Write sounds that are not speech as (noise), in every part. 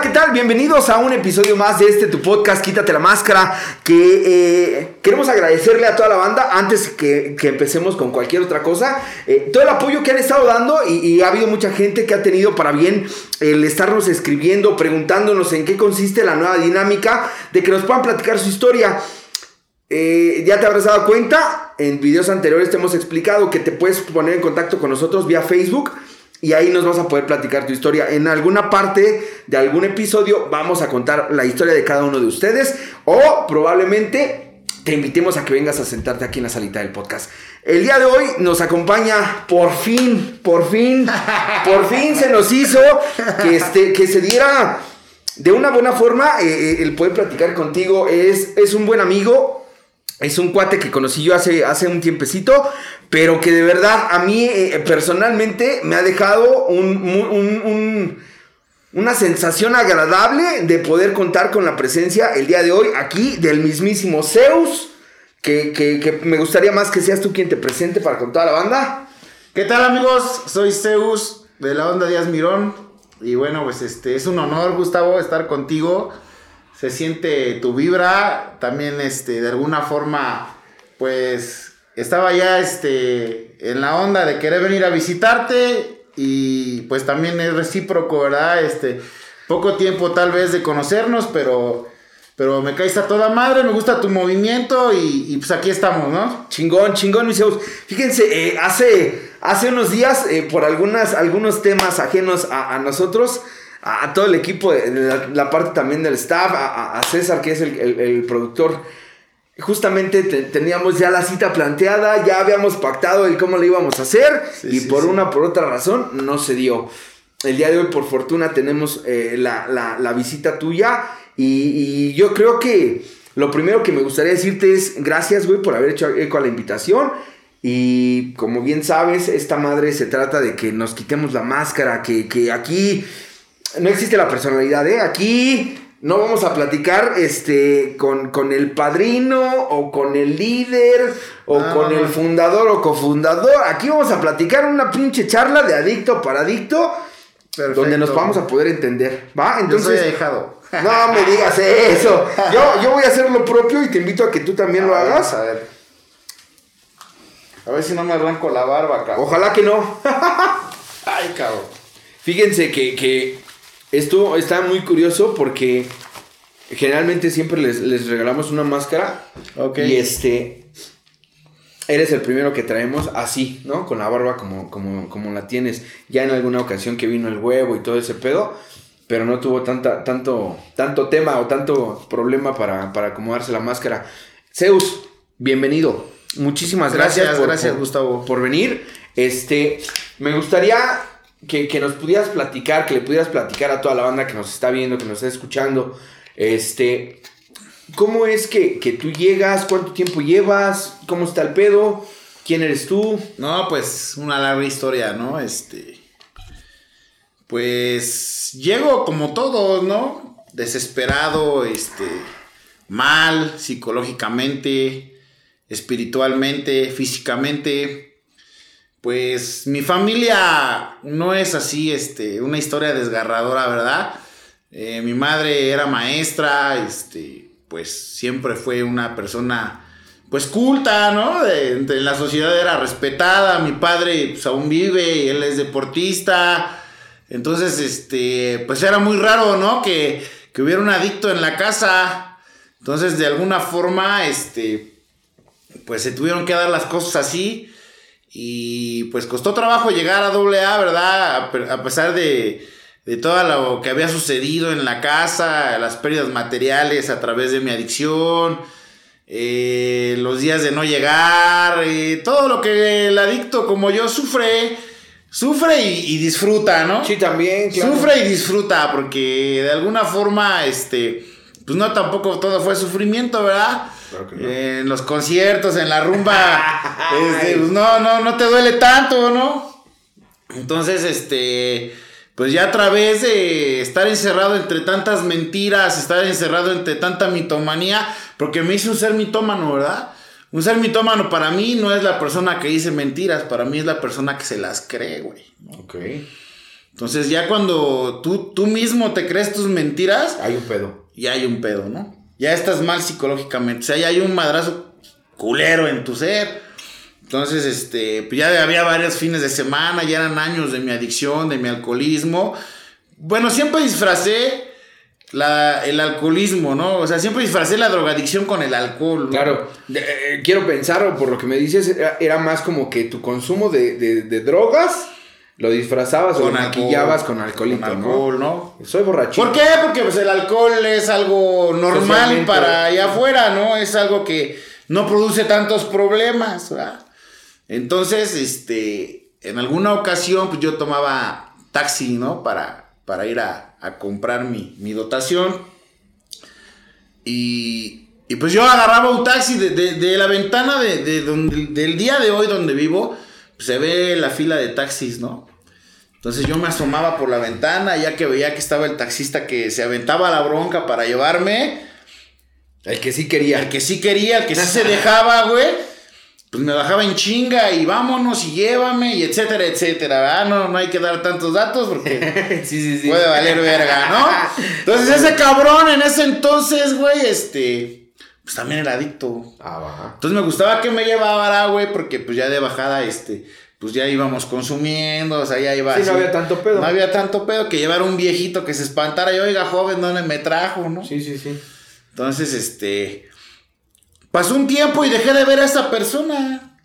¿qué tal? Bienvenidos a un episodio más de este tu podcast, Quítate la Máscara, que eh, queremos agradecerle a toda la banda, antes que, que empecemos con cualquier otra cosa, eh, todo el apoyo que han estado dando y, y, ha habido mucha gente que ha tenido para bien el estarnos escribiendo, preguntándonos en qué consiste la nueva dinámica, de que nos puedan platicar su historia. Eh, ya te habrás dado cuenta, en videos anteriores te hemos explicado que te puedes poner en contacto con nosotros vía Facebook y ahí nos vas a poder platicar tu historia. En alguna parte de algún episodio vamos a contar la historia de cada uno de ustedes o probablemente te invitemos a que vengas a sentarte aquí en la salita del podcast. El día de hoy nos acompaña por fin, por fin, (laughs) por fin se nos hizo que, este, que se diera de una buena forma eh, el poder platicar contigo. Es, es un buen amigo, es un cuate que conocí yo hace, hace un tiempecito, pero que de verdad a mí eh, personalmente me ha dejado un, una sensación agradable de poder contar con la presencia el día de hoy aquí del mismísimo Zeus, que, que, que me gustaría más que seas tú quien te presente para con toda la banda. ¿Qué tal amigos? Soy Zeus de la onda Díaz Mirón y bueno, pues este es un honor Gustavo estar contigo. Se siente tu vibra, también este de alguna forma pues estaba ya este, en la onda de querer venir a visitarte y pues también es recíproco, ¿verdad? Este, poco tiempo tal vez de conocernos, pero, pero me caes a toda madre, me gusta tu movimiento y, y pues aquí estamos, ¿no? Chingón, chingón, mis hijos. Fíjense, eh, hace, hace unos días, eh, por algunas, algunos temas ajenos a, a nosotros, a, todo el equipo, la, la, parte también del staff, a, a César, que es el, el, el productor, justamente te, teníamos ya la cita planteada, ya habíamos pactado el cómo le íbamos a hacer sí, y sí, por sí. una por otra razón no se dio. El día de hoy por fortuna tenemos eh, la, la, la, visita tuya y, y, yo creo que lo primero que me gustaría decirte es gracias güey por haber hecho eco a la invitación y como bien sabes esta madre se trata de que nos quitemos la máscara, que, que aquí no existe la personalidad, ¿eh? Aquí no vamos a platicar este con, con, el padrino o con el líder o ah, con el fundador o cofundador. Aquí vamos a platicar una pinche charla de adicto para adicto. Perfecto. Donde nos vamos a poder entender. ¿Va? Entonces. Yo soy dejado. (laughs) No me digas eso. Yo, yo voy a hacer lo propio y te invito a que tú también a lo ver, hagas. A ver. A ver si no me arranco la barba, cabrón. Ojalá que no. (laughs) Ay, cabrón. Fíjense que, que esto está muy curioso porque generalmente siempre les, les regalamos una máscara. Ok. Y este. Eres el primero que traemos así, ¿no? Con la barba como, como, como la tienes. Ya en alguna ocasión que vino el huevo y todo ese pedo. Pero no tuvo tanta, tanto, tanto tema o tanto problema para, para acomodarse la máscara. Zeus, bienvenido. Muchísimas gracias, gracias, por, gracias por, Gustavo. por venir. Este, me gustaría que, que, nos pudieras platicar, que le pudieras platicar a toda la banda que nos está viendo, que nos está escuchando, este, ¿cómo es que, que tú llegas? ¿Cuánto tiempo llevas? ¿Cómo está el pedo? ¿Quién eres tú? No, pues una larga historia, ¿no? Este, pues llego como todos, ¿no? Desesperado, este, mal psicológicamente, espiritualmente, físicamente pues mi familia no es así, este, una historia desgarradora, ¿verdad? Eh, mi madre era maestra, este, pues siempre fue una persona, pues culta, ¿no? De, la sociedad era respetada, mi padre pues aún vive, él es deportista, entonces, este, pues era muy raro, ¿no? Que, que hubiera un adicto en la casa, entonces de alguna forma, este, pues se tuvieron que dar las cosas así. Y pues costó trabajo llegar a AA, ¿verdad? A pesar de, de, todo lo que había sucedido en la casa, las pérdidas materiales a través de mi adicción, eh, los días de no llegar, eh, todo lo que el adicto como yo sufre, sufre y, y disfruta, ¿no? Sí, también. Claro. Sufre y disfruta, porque de alguna forma, este, pues no tampoco todo fue sufrimiento, ¿verdad? Claro no. eh, en los conciertos, en la rumba, (laughs) este, pues no, no, no te duele tanto, ¿no? Entonces, este, pues ya a través de estar encerrado entre tantas mentiras, estar encerrado entre tanta mitomanía, porque me hice un ser mitómano, ¿verdad? Un ser mitómano para mí no es la persona que dice mentiras, para mí es la persona que se las cree, güey. Ok. Entonces ya cuando tú, tú mismo te crees tus mentiras, Hay un pedo. ya hay un pedo, ¿no? Ya estás mal psicológicamente. O sea, ya hay un madrazo culero en tu ser. Entonces, este, pues ya había varios fines de semana, ya eran años de mi adicción, de mi alcoholismo. Bueno, siempre disfracé la, el alcoholismo, ¿no? O sea, siempre disfracé la drogadicción con el alcohol. ¿no? Claro, eh, quiero pensar, o por lo que me dices, era, más como que tu consumo de- de drogas lo disfrazabas o Con lo alcohol. maquillabas con alcoholito, Con alcohol, ¿no? ¿no? Soy borrachito. ¿Por qué? Porque pues, el alcohol es algo normal para allá afuera, ¿no? Es algo que no produce tantos problemas, ¿verdad? Entonces, este, en alguna ocasión, pues yo tomaba taxi, ¿no? Para, para ir a, a comprar mi, mi dotación. Y, y pues yo agarraba un taxi de, de- de la ventana de, donde, del día de hoy donde vivo, se ve la fila de taxis, ¿no? Entonces yo me asomaba por la ventana, ya que veía que estaba el taxista que se aventaba la bronca para llevarme. El que sí quería. El que sí quería, el que sí se (laughs) dejaba, güey. Pues me bajaba en chinga y vámonos y llévame y etcétera, etcétera. ¿verdad? No, no hay que dar tantos datos porque (laughs) sí, sí, sí. puede valer verga, ¿no? (laughs) Entonces ese cabrón en ese entonces, güey, este, pues también era adicto. Ah. Entonces me gustaba que me llevara, güey, porque pues ya de bajada, este, pues ya íbamos consumiendo, o sea, ya iba Sí, no había tanto pedo. No había tanto pedo que llevar un viejito que se espantara y, oiga, joven, ¿dónde me trajo, no? Sí, sí, sí. Entonces, este, pasó un tiempo y dejé de ver a esa persona.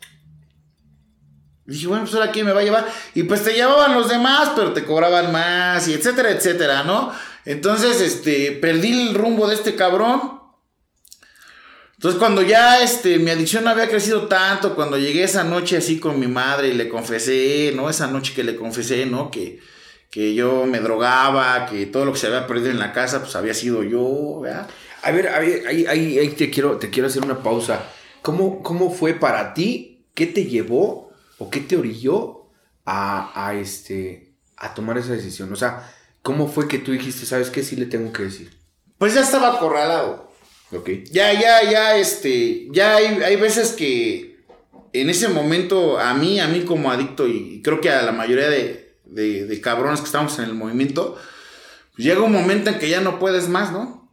Dije, bueno, pues ahora quién me va a llevar. Y pues te llevaban los demás, pero te cobraban más, y etcétera, etcétera, ¿no? Entonces, este, perdí el rumbo de este cabrón. Entonces, cuando ya este, mi adicción había crecido tanto, cuando llegué esa noche así con mi madre y le confesé, ¿no? Esa noche que le confesé, ¿no? Que, que yo me drogaba, que todo lo que se había perdido en la casa, pues había sido yo, ¿verdad? A ver, a ver, ahí, ahí, ahí te, quiero, te quiero hacer una pausa. ¿Cómo, ¿Cómo fue para ti? ¿Qué te llevó o qué te orilló a, a, este, a tomar esa decisión? O sea, ¿cómo fue que tú dijiste, sabes qué, sí le tengo que decir? Pues ya estaba acorralado. Ya, ya, ya, este, ya hay, hay veces que en ese momento a mí, a mí como adicto y creo que a la mayoría de, de, de cabrones que estamos en el movimiento, pues llega un momento en que ya no puedes más, ¿no?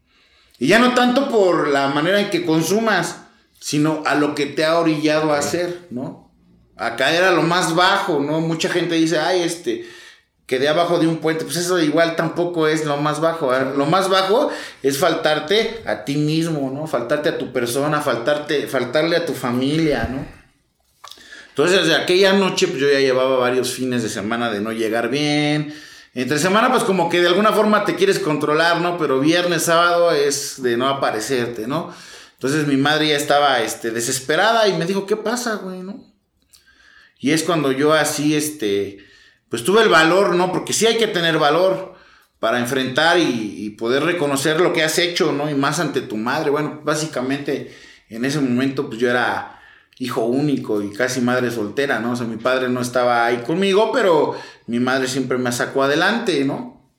Y ya no tanto por la manera en que consumas, sino a lo que te ha orillado a hacer, ¿no? A caer a lo más bajo, ¿no? Mucha gente dice, ay, este, quedé abajo de un puente, pues eso igual tampoco es lo más bajo. ¿eh? Lo más bajo es faltarte a ti mismo, ¿no? Faltarte a tu persona, faltarte, faltarle a tu familia, ¿no? Entonces, desde aquella noche, pues yo ya llevaba varios fines de semana de no llegar bien. Entre semana, pues como que de alguna forma te quieres controlar, ¿no? Pero viernes, sábado es de no aparecerte, ¿no? Entonces mi madre ya estaba este, desesperada y me dijo, ¿qué pasa, güey, no? Y es cuando yo así, este, pues tuve el valor, ¿no? Porque sí hay que tener valor para enfrentar y, poder reconocer lo que has hecho, ¿no? Y más ante tu madre. Bueno, básicamente en ese momento, pues yo era hijo único y casi madre soltera, ¿no? O sea, mi padre no estaba ahí conmigo, pero mi madre siempre me sacó adelante, ¿no?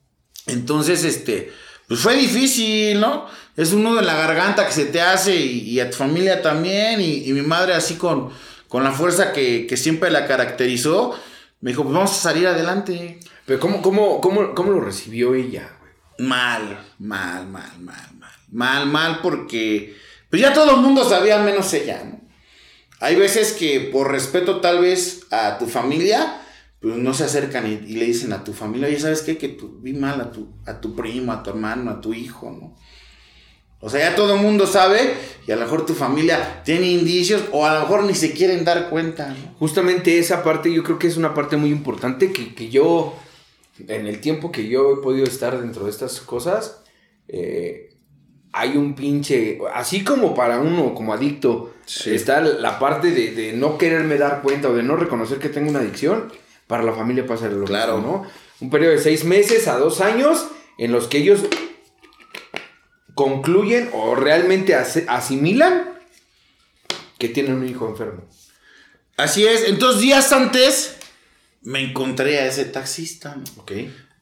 Entonces, este, pues fue difícil, ¿no? Es un nudo en la garganta que se te hace y, y a tu familia también. Y, y mi madre así con, con la fuerza que, que siempre la caracterizó, me dijo, pues vamos a salir adelante. Pero ¿cómo, cómo, cómo, cómo lo recibió ella, güey? Mal, mal, mal, mal, mal. Mal, mal porque pues ya todo el mundo sabía menos ella, ¿no? Hay veces que por respeto tal vez a tu familia, pues no se acercan y, y le dicen a tu familia, oye, ¿sabes qué? Que tú vi mal a tu, a tu primo, a tu hermano, a tu hijo, ¿no? O sea, ya todo el mundo sabe y a lo mejor tu familia tiene indicios o a lo mejor ni se quieren dar cuenta, ¿no? Justamente esa parte yo creo que es una parte muy importante que, que yo, en el tiempo que yo he podido estar dentro de estas cosas, eh, hay un pinche, así como para uno como adicto, Sí. está la parte de, de no quererme dar cuenta o de no reconocer que tengo una adicción, para la familia pasa lo Claro. mismo, ¿no? Un periodo de seis meses a dos años en los que ellos concluyen o realmente asimilan que tienen un hijo enfermo. Así es, entonces días antes me encontré a ese taxista, ¿no? Ok.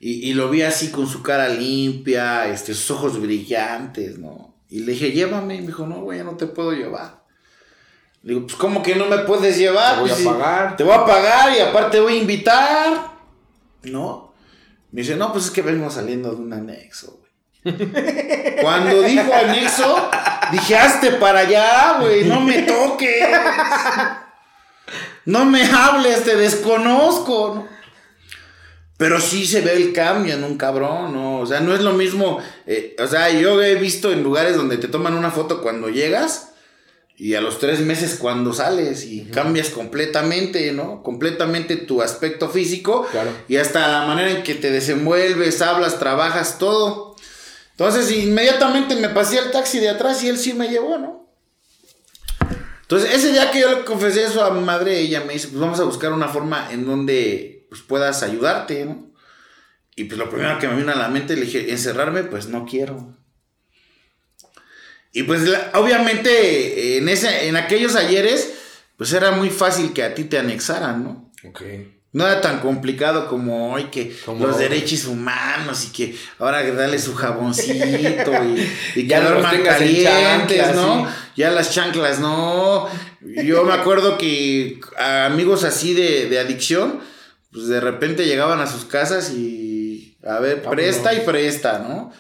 Y, y lo vi así con su cara limpia, este, sus ojos brillantes, ¿no? Y le dije, llévame. Y me dijo, no, güey, ya no te puedo llevar. Le digo, pues, ¿cómo que no me puedes llevar? Te voy Pues, a sí, pagar. Te voy a pagar y aparte te voy a invitar. ¿No? Me dice, no, pues es que vengo saliendo de un anexo, güey. (laughs) Cuando dijo anexo, dije, hazte para allá, güey, no me toques. No me hables, te desconozco, ¿no? Pero sí se ve el cambio en un cabrón, ¿no? O sea, no es lo mismo. eh, o sea, yo he visto en lugares donde te toman una foto cuando llegas y a los tres meses cuando sales y cambias completamente, ¿no? Completamente tu aspecto físico Claro. y hasta la manera en que te desenvuelves, hablas, trabajas, todo. Entonces, inmediatamente me pasé al taxi de atrás y él sí me llevó, ¿no? Entonces, ese día que yo le confesé eso a mi madre, ella me dice, pues vamos a buscar una forma en donde pues, puedas ayudarte, ¿no? Y pues lo primero que me vino a la mente, le dije, encerrarme, pues no quiero. Y pues obviamente en, ese, en aquellos ayeres, pues era muy fácil que a ti te anexaran, ¿no? Ok. No era tan complicado como hoy que Como los derechos humanos y que ahora que darle su jaboncito (laughs) y, y que Ya los duerman calientes, chanclas, ¿no? sí. Ya las chanclas, no. Yo me acuerdo que a amigos así de, de adicción, pues de repente llegaban a sus casas y a ver, Vámonos. presta y presta, ¿no?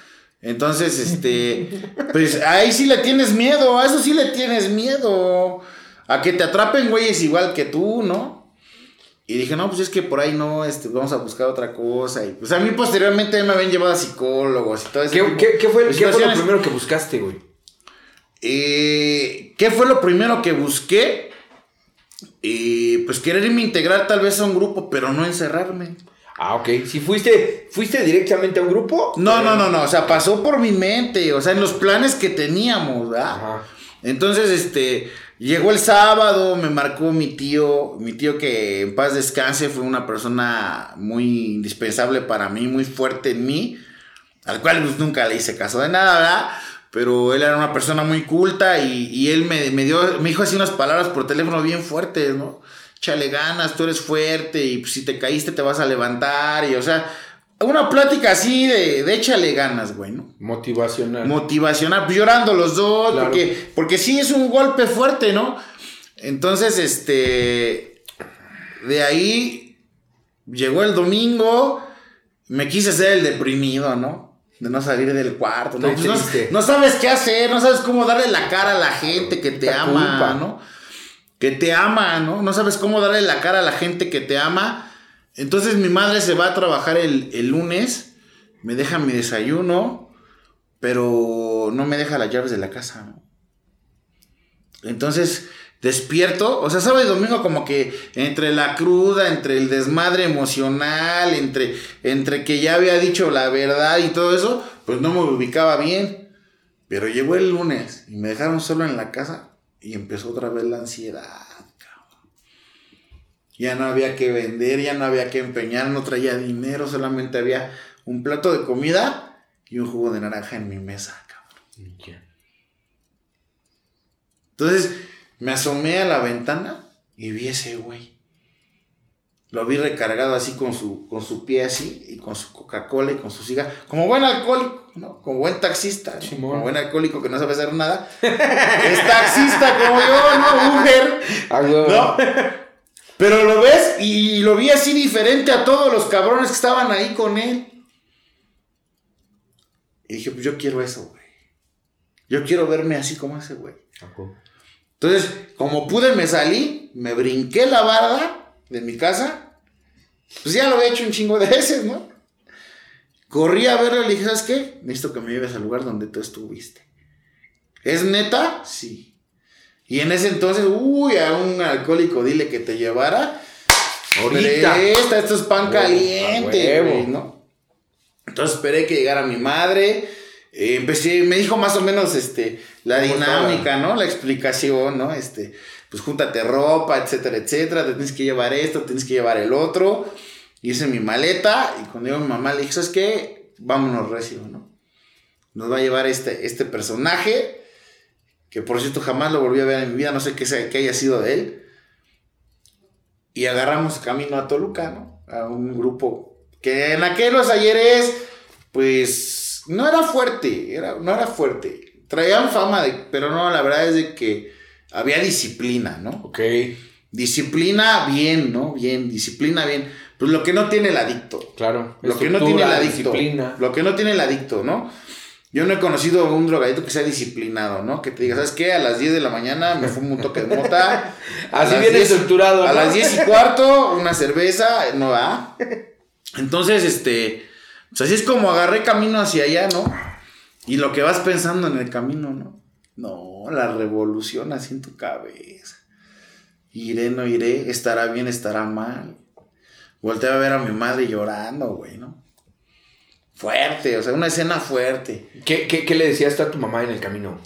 Entonces, este, pues ahí sí le tienes miedo, a eso sí le tienes miedo. A que te atrapen güeyes igual que tú, ¿no? Y dije, no, pues es que por ahí no, este, vamos a buscar otra cosa. Y pues a mí posteriormente me habían llevado a psicólogos y todo eso. ¿Qué, qué, qué fue, de qué fue lo primero que buscaste, güey? Eh, ¿Qué fue lo primero que busqué? Eh, pues quererme integrar tal vez a un grupo, pero no encerrarme. Ah, ok. Si fuiste, fuiste directamente a un grupo. No, no, no, no. O sea, pasó por mi mente. O sea, en los planes que teníamos, ¿verdad? Ajá. Entonces, este, llegó el sábado, me marcó mi tío, mi tío que en paz descanse, fue una persona muy indispensable para mí, muy fuerte en mí, al cual pues, nunca le hice caso de nada, ¿verdad? Pero él era una persona muy culta y, él me, dio, me dijo así unas palabras por teléfono bien fuertes, ¿no? Échale ganas, tú eres fuerte y pues, si te caíste te vas a levantar y, o sea, una plática así de, de échale ganas, güey, ¿no? Motivacional. motivacional, pues, llorando los dos, Claro. porque, porque sí es un golpe fuerte, ¿no? Entonces, este, de ahí llegó el domingo, me quise hacer el deprimido, ¿no? De no salir del cuarto, ¿no? Pues no, sabes qué hacer, no sabes cómo darle la cara a la gente que te Esta ama, culpa. ¿no? Que te ama, ¿no? No sabes cómo darle la cara a la gente que te ama. Entonces mi madre se va a trabajar el, el lunes, me deja mi desayuno, pero no me deja las llaves de la casa, ¿no? Entonces despierto, o sea, sábado y domingo como que entre la cruda, entre el desmadre emocional, entre, entre que ya había dicho la verdad y todo eso, pues no me ubicaba bien. Pero llegó el lunes y me dejaron solo en la casa y empezó otra vez la ansiedad. Ya no había que vender, ya no había que empeñar, no traía dinero, solamente había un plato de comida y un jugo de naranja en mi mesa. cabrón. Entonces me asomé a la ventana y vi ese güey. Lo vi recargado así con su, con su pie así y con su Coca-Cola y con su cigarro. Como buen alcohólico, ¿no? Como buen taxista. Como buen alcohólico que no sabe hacer nada. (laughs) es taxista como yo, ¿no? Uber. Ah. ¿No? Pero lo ves y lo vi así diferente a todos los cabrones que estaban ahí con él. Y dije, pues yo quiero eso, güey. Yo quiero verme así como ese güey. Entonces, como pude, me salí, me brinqué la barda de mi casa. Pues ya lo había hecho un chingo de veces, ¿no? Corrí a verlo y le dije, ¿sabes qué? Necesito que me lleves al lugar donde tú estuviste. ¿Es neta? Sí. Y en ese entonces, uy, a un alcohólico dile que te llevara. Ahorita. Presta, esto es pan Huevo, caliente, güey, ¿no? Entonces esperé que llegara mi madre. eh, empecé, me dijo más o menos este, la ¿Cómo dinámica, ¿no? La explicación, ¿no? Este, pues júntate ropa, etcétera, etcétera. Te tienes que llevar esto, tienes que llevar el otro. Hice mi maleta y cuando llegó mi mamá le dije, ¿sabes qué? Vámonos recio, ¿no? Nos va a llevar este, este personaje, que por cierto jamás lo volví a ver en mi vida, no sé qué, sea- qué haya sido de él. Y agarramos camino a Toluca, ¿no? A un grupo que en aquellos ayeres, pues, no era fuerte, era, no era fuerte. Traían fama de, pero no, la verdad es de que había disciplina, ¿no? Ok. Disciplina bien, ¿no? Bien, disciplina bien. pues lo que no tiene el adicto. Claro. Lo que no tiene el adicto. Lo que no tiene el adicto, ¿no? Yo no he conocido a un drogadito que sea disciplinado, ¿no? Que te diga, ¿sabes qué? A las 10 de la mañana me (laughs) fumo un toque de mota. Así viene estructurado. A las 10 y cuarto, una cerveza, no va. Entonces, este, pues así es como agarré camino hacia allá, ¿no? Y lo que vas pensando en el camino, ¿no? No, la revolución así en tu cabeza. Iré, no iré, estará bien, estará mal. Volteé a ver a mi madre llorando, güey, ¿no? Fuerte, o sea, una escena fuerte. ¿Qué, qué, le decías a tu mamá en el camino?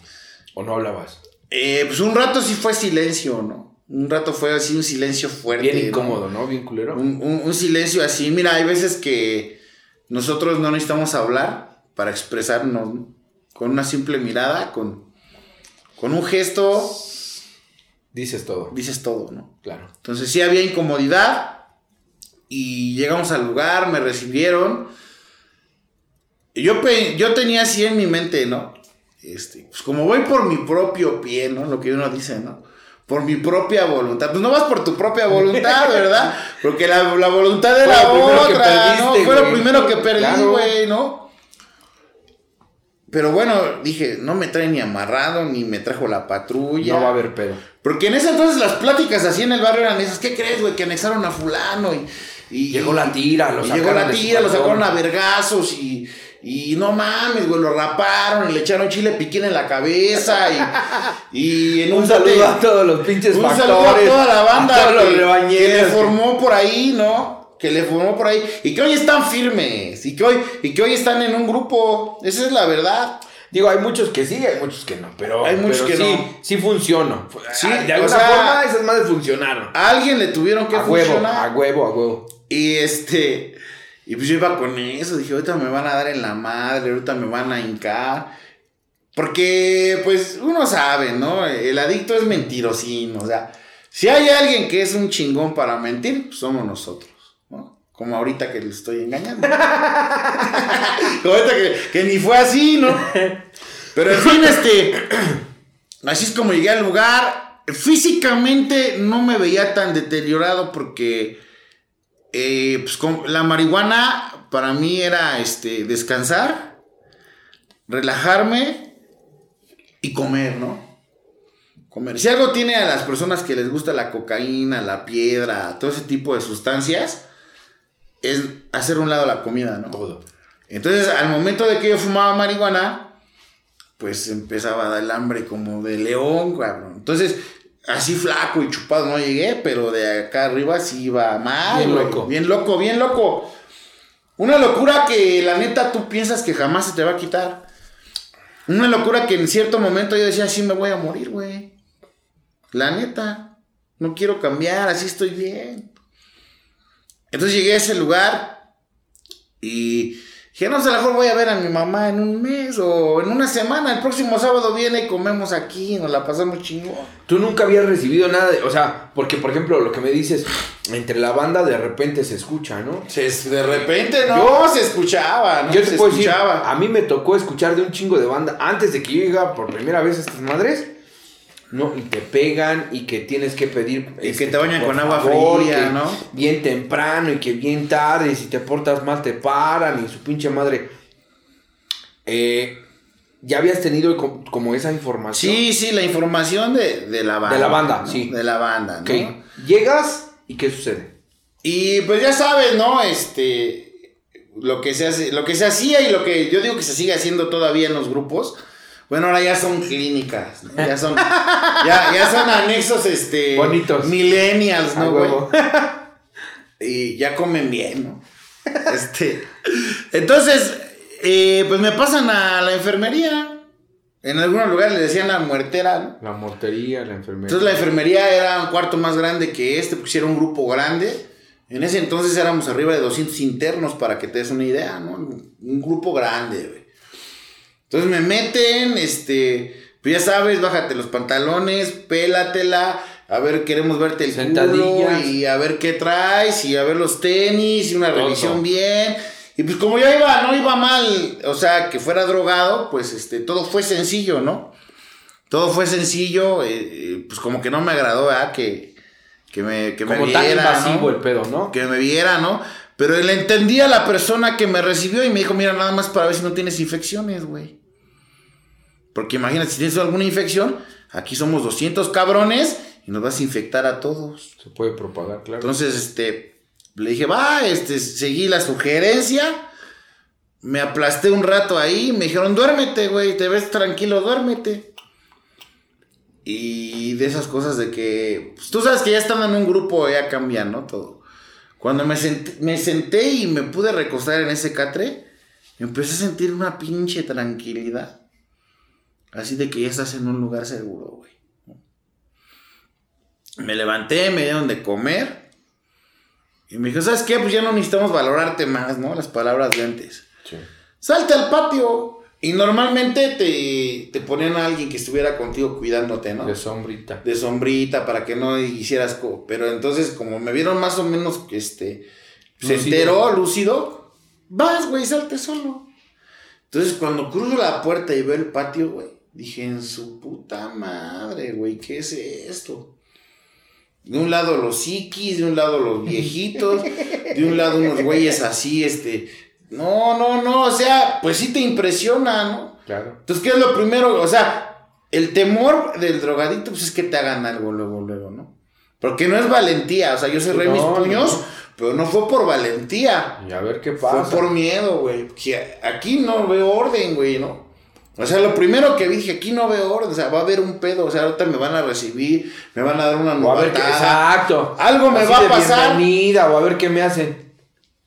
¿O no hablabas? Eh, pues un rato sí fue silencio, ¿no? Un rato fue así un silencio fuerte. Bien incómodo, ¿no? Bien culero. Un, silencio así. Mira, hay veces que nosotros no necesitamos hablar para expresarnos con una simple mirada, con, con un gesto. Dices todo. Dices todo, ¿no? Claro. Entonces sí había incomodidad y llegamos al lugar, me recibieron yo, yo tenía así en mi mente, ¿no? Este, pues como voy por mi propio pie, ¿no? Lo que uno dice, ¿no? Por mi propia voluntad. Pues no vas por tu propia voluntad, (laughs) ¿verdad? Porque la, voluntad era otra, ¿no? Fue lo primero que perdí, güey, ¿no? Pero bueno, dije, no me trae ni amarrado, ni me trajo la patrulla. No va a haber pedo. Porque en ese entonces las pláticas así en el barrio eran esas, ¿qué crees, güey? Que anexaron a fulano y... y llegó la tira, lo sacaron. Llegó la tira, lo sacaron a vergazos y y no mames, güey, lo raparon y le echaron chile piquín en la cabeza. Y, (laughs) y en un, un saludo a todos los pinches Un saludo a toda la banda que, que, le formó por ahí, ¿no? Que le formó por ahí. Y que hoy están firmes. Y que hoy, y que hoy están en un grupo. Esa es la verdad. Digo, hay muchos que sí, hay muchos que no, pero, hay muchos que sí, no. sí funciona. Sí, de alguna forma esas madres funcionaron. A alguien le tuvieron que a funcionar. Huevo, a huevo, a huevo. Y este, y pues yo iba con eso, dije, ahorita me van a dar en la madre, ahorita me van a hincar. Porque, pues, uno sabe, ¿no? El adicto es mentirosín, o sea, si hay alguien que es un chingón para mentir, pues somos nosotros, ¿no? Como ahorita que le estoy engañando. Como (laughs) ahorita que, que ni fue así, ¿no? Pero en fin, este, (clears throat) así es como llegué al lugar. Físicamente no me veía tan deteriorado porque eh, pues la marihuana para mí era este, descansar, relajarme y comer, ¿no? Comer. Si algo tiene a las personas que les gusta la cocaína, la piedra, todo ese tipo de sustancias, es hacer un lado la comida, ¿no? Todo. Entonces, al momento de que yo fumaba marihuana, pues empezaba a dar el hambre como de león, cabrón. Entonces, así flaco y chupado no llegué, pero de acá arriba sí iba mal. Bien loco. Bien loco, bien loco. Una locura que la neta tú piensas que jamás se te va a quitar. Una locura que en cierto momento yo decía, sí me voy a morir, güey. La neta. No quiero cambiar, así estoy bien. Entonces llegué a ese lugar y Dije, no, a lo mejor voy a ver a mi mamá en un mes o en una semana. El próximo sábado viene y comemos aquí, nos la pasamos chingón. Tú nunca habías recibido nada de. O sea, porque por ejemplo, lo que me dices, entre la banda de repente se escucha, ¿no? de repente no, se escuchaba, ¿no? Yo te se puedo escuchaba. Decir, a mí me tocó escuchar de un chingo de banda antes de que yo llegara por primera vez a estas madres. ¿No? Y te pegan y que tienes que pedir. Y que este, te bañan con agua fría, ¿no? Bien temprano y que bien tarde, y si te portas mal te paran y su pinche madre. Eh, ¿Ya habías tenido como esa información? Sí, sí, la información de, la banda. De la banda, sí. De la banda, ¿no? Llegas y ¿qué sucede? Y pues ya sabes, ¿no? Este. Lo que se hace, lo que se hacía y lo que yo digo que se sigue haciendo todavía en los grupos bueno, ahora ya son clínicas, ya son, ya, son anexos, este, bonitos, millennials, ¿no, güey? (laughs) y ya comen bien, ¿no? Este, entonces, eh, pues me pasan a la enfermería. En algunos lugares le decían la muertera, ¿no? La mortería, la enfermería. Entonces la enfermería era un cuarto más grande que este, porque era un grupo grande. En ese entonces éramos arriba de 200 internos, para que te des una idea, ¿no? Un grupo grande, güey. Entonces me meten, este, pues ya sabes, bájate los pantalones, pélatela, a ver, queremos verte el culo y a ver qué traes y a ver los tenis y una revisión bien. Y pues como yo iba, no iba mal, o sea, que fuera drogado, pues este, todo fue sencillo, ¿no? Todo fue sencillo, eh, eh, pues como que no me agradó, ¿verdad? Que, que me, que Como me tan viera, invasivo ¿no? el pedo, ¿no? Que me viera, ¿no? Pero le entendí a la persona que me recibió y me dijo, mira, nada más para ver si no tienes infecciones, güey. Porque imagínate, si tienes alguna infección, aquí somos 200 cabrones y nos vas a infectar a todos. Se puede propagar, claro. Entonces, este, le dije, va, este, seguí la sugerencia. Me aplasté un rato ahí. Me dijeron, duérmete, güey, te ves tranquilo, duérmete. Y de esas cosas de que, pues, tú sabes que ya estando en un grupo ya cambia, ¿no? Todo. Cuando me senté, me senté y me pude recostar en ese catre, empecé a sentir una pinche tranquilidad. Así de que ya estás en un lugar seguro, güey. Me levanté, me dieron de comer. Y me dijo, ¿sabes qué? Pues ya no necesitamos valorarte más, ¿no? Las palabras de antes. Sí. Salte al patio. Y normalmente te, te ponían a alguien que estuviera contigo cuidándote, ¿no? De sombrita. de sombrita para que no hicieras co- pero entonces como me vieron más o menos este se enteró lúcido vas güey salte solo entonces cuando cruzo la puerta y veo el patio güey dije en su puta madre güey qué es esto de un lado los psiquis de un lado los (laughs) viejitos de un lado unos güeyes así este no no no o sea pues sí te impresiona no Claro. entonces, ¿qué es lo primero? O sea, el temor del drogadicto, pues es que te hagan algo luego, luego, ¿no? Porque no es valentía, o sea, yo cerré No, mis puños, no. pero no fue por valentía, Y a ver qué pasa. fue por miedo, güey. Aquí no veo orden, güey, ¿no? O sea, lo primero que vi, dije, aquí no veo orden, o sea, va a haber un pedo, o sea, ahorita me van a recibir, me van a dar una O a ver qué. novatada. Exacto. Algo me Así va a pasar. Bienvenida, o a ver qué me hacen.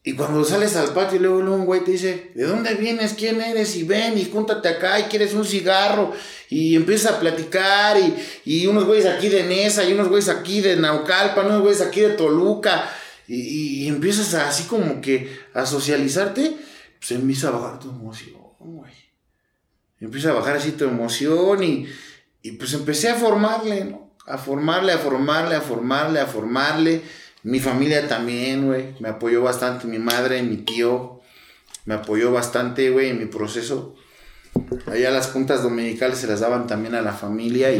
Y cuando sales al patio y luego, luego un güey te dice, ¿de dónde vienes? ¿Quién eres? Y ven y júntate acá y quieres un cigarro. Y empiezas a platicar y, y unos güeyes aquí de Nesa y unos güeyes aquí de Naucalpan, unos güeyes aquí de Toluca. Y, y empiezas a, así como que a socializarte, pues empieza a bajar tu emoción, güey. Empieza a bajar así tu emoción y, y pues empecé a formarle, ¿no? A formarle, a formarle, a formarle, a formarle. Mi familia también, güey. Me apoyó bastante. Mi madre, mi tío. Me apoyó bastante, güey, en mi proceso. Allá las juntas dominicales se las daban también a la familia. Y,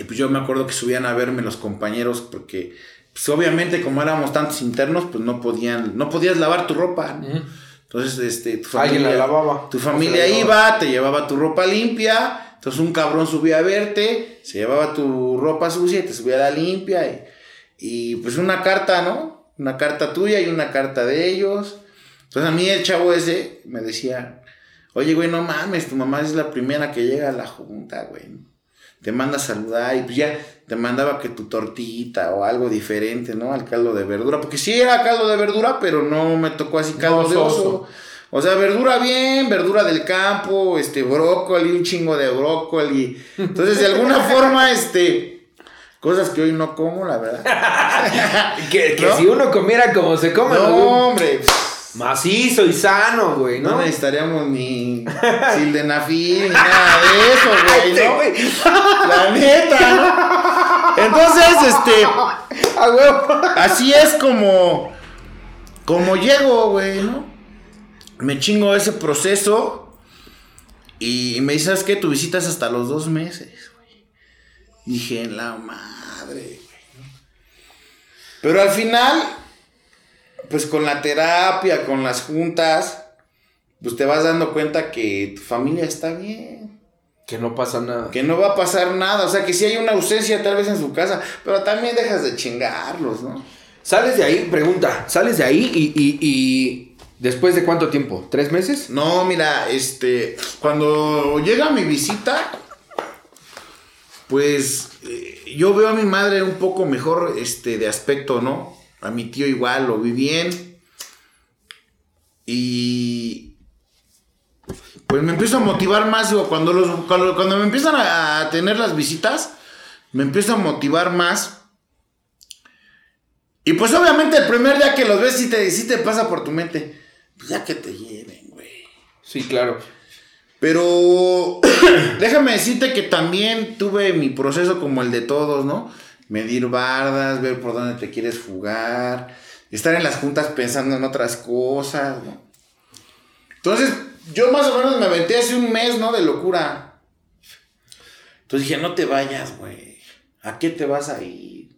y pues yo me acuerdo que subían a verme los compañeros porque, pues obviamente como éramos tantos internos, pues no podían, no podías lavar tu ropa. ¿no? Entonces, este, tu Alguien familia, la lavaba. tu iba, te llevaba tu ropa limpia, entonces un cabrón subía a verte, se llevaba tu ropa sucia y te subía la limpia y, y pues una carta, ¿no? Una carta tuya y una carta de ellos. Entonces a mí el chavo ese me decía, oye, güey, no mames, tu mamá es la primera que llega a la junta, güey. Te manda a saludar y pues ya te mandaba que tu tortita o algo diferente, ¿no? Al caldo de verdura. Porque sí era caldo de verdura, pero no me tocó así caldo No, de oso. O sea, verdura bien, verdura del campo, este, brócoli, un chingo de brócoli. Entonces, de alguna (laughs) forma, este, cosas que hoy no como, la verdad. (laughs) Que, que ¿No? si uno comiera como se come, No, güey, hombre, macizo y sano, güey, no ¿no? necesitaríamos ni sildenafil, ni nada de eso, (laughs) güey, ¿no? güey. La neta, ¿no? Entonces, este, así es como, como llego, güey, ¿no? Me chingo ese proceso y me dices, ¿sabes qué? Tu visita es hasta los dos meses, güey. Dije, la madre, güey. Pero al final, pues con la terapia, con las juntas, pues te vas dando cuenta que tu familia está bien. Que no pasa nada. Que no va a pasar nada. O sea, que sí hay una ausencia tal vez en su casa, pero también dejas de chingarlos, ¿no? Sales de ahí, pregunta, sales de ahí y, y, y después de cuánto tiempo, ¿tres meses? No, mira, este, cuando llega mi visita, pues eh, yo veo a mi madre un poco mejor, este, de aspecto, ¿no? A mi tío igual, lo vi bien. Y pues me empiezo a motivar más, digo, cuando, los, cuando, cuando me empiezan a, a tener las visitas, me empiezo a motivar más. Y pues obviamente el primer día que los ves, sí te, sí te pasa por tu mente, pues ya que te lleven, güey. Sí, claro. Pero (coughs) déjame decirte que también tuve mi proceso como el de todos, ¿no? Medir bardas, ver por dónde te quieres fugar, estar en las juntas pensando en otras cosas, ¿no? Entonces, yo más o menos me aventé hace un mes, ¿no? De locura. Entonces dije, no te vayas, güey. ¿A qué te vas a ir?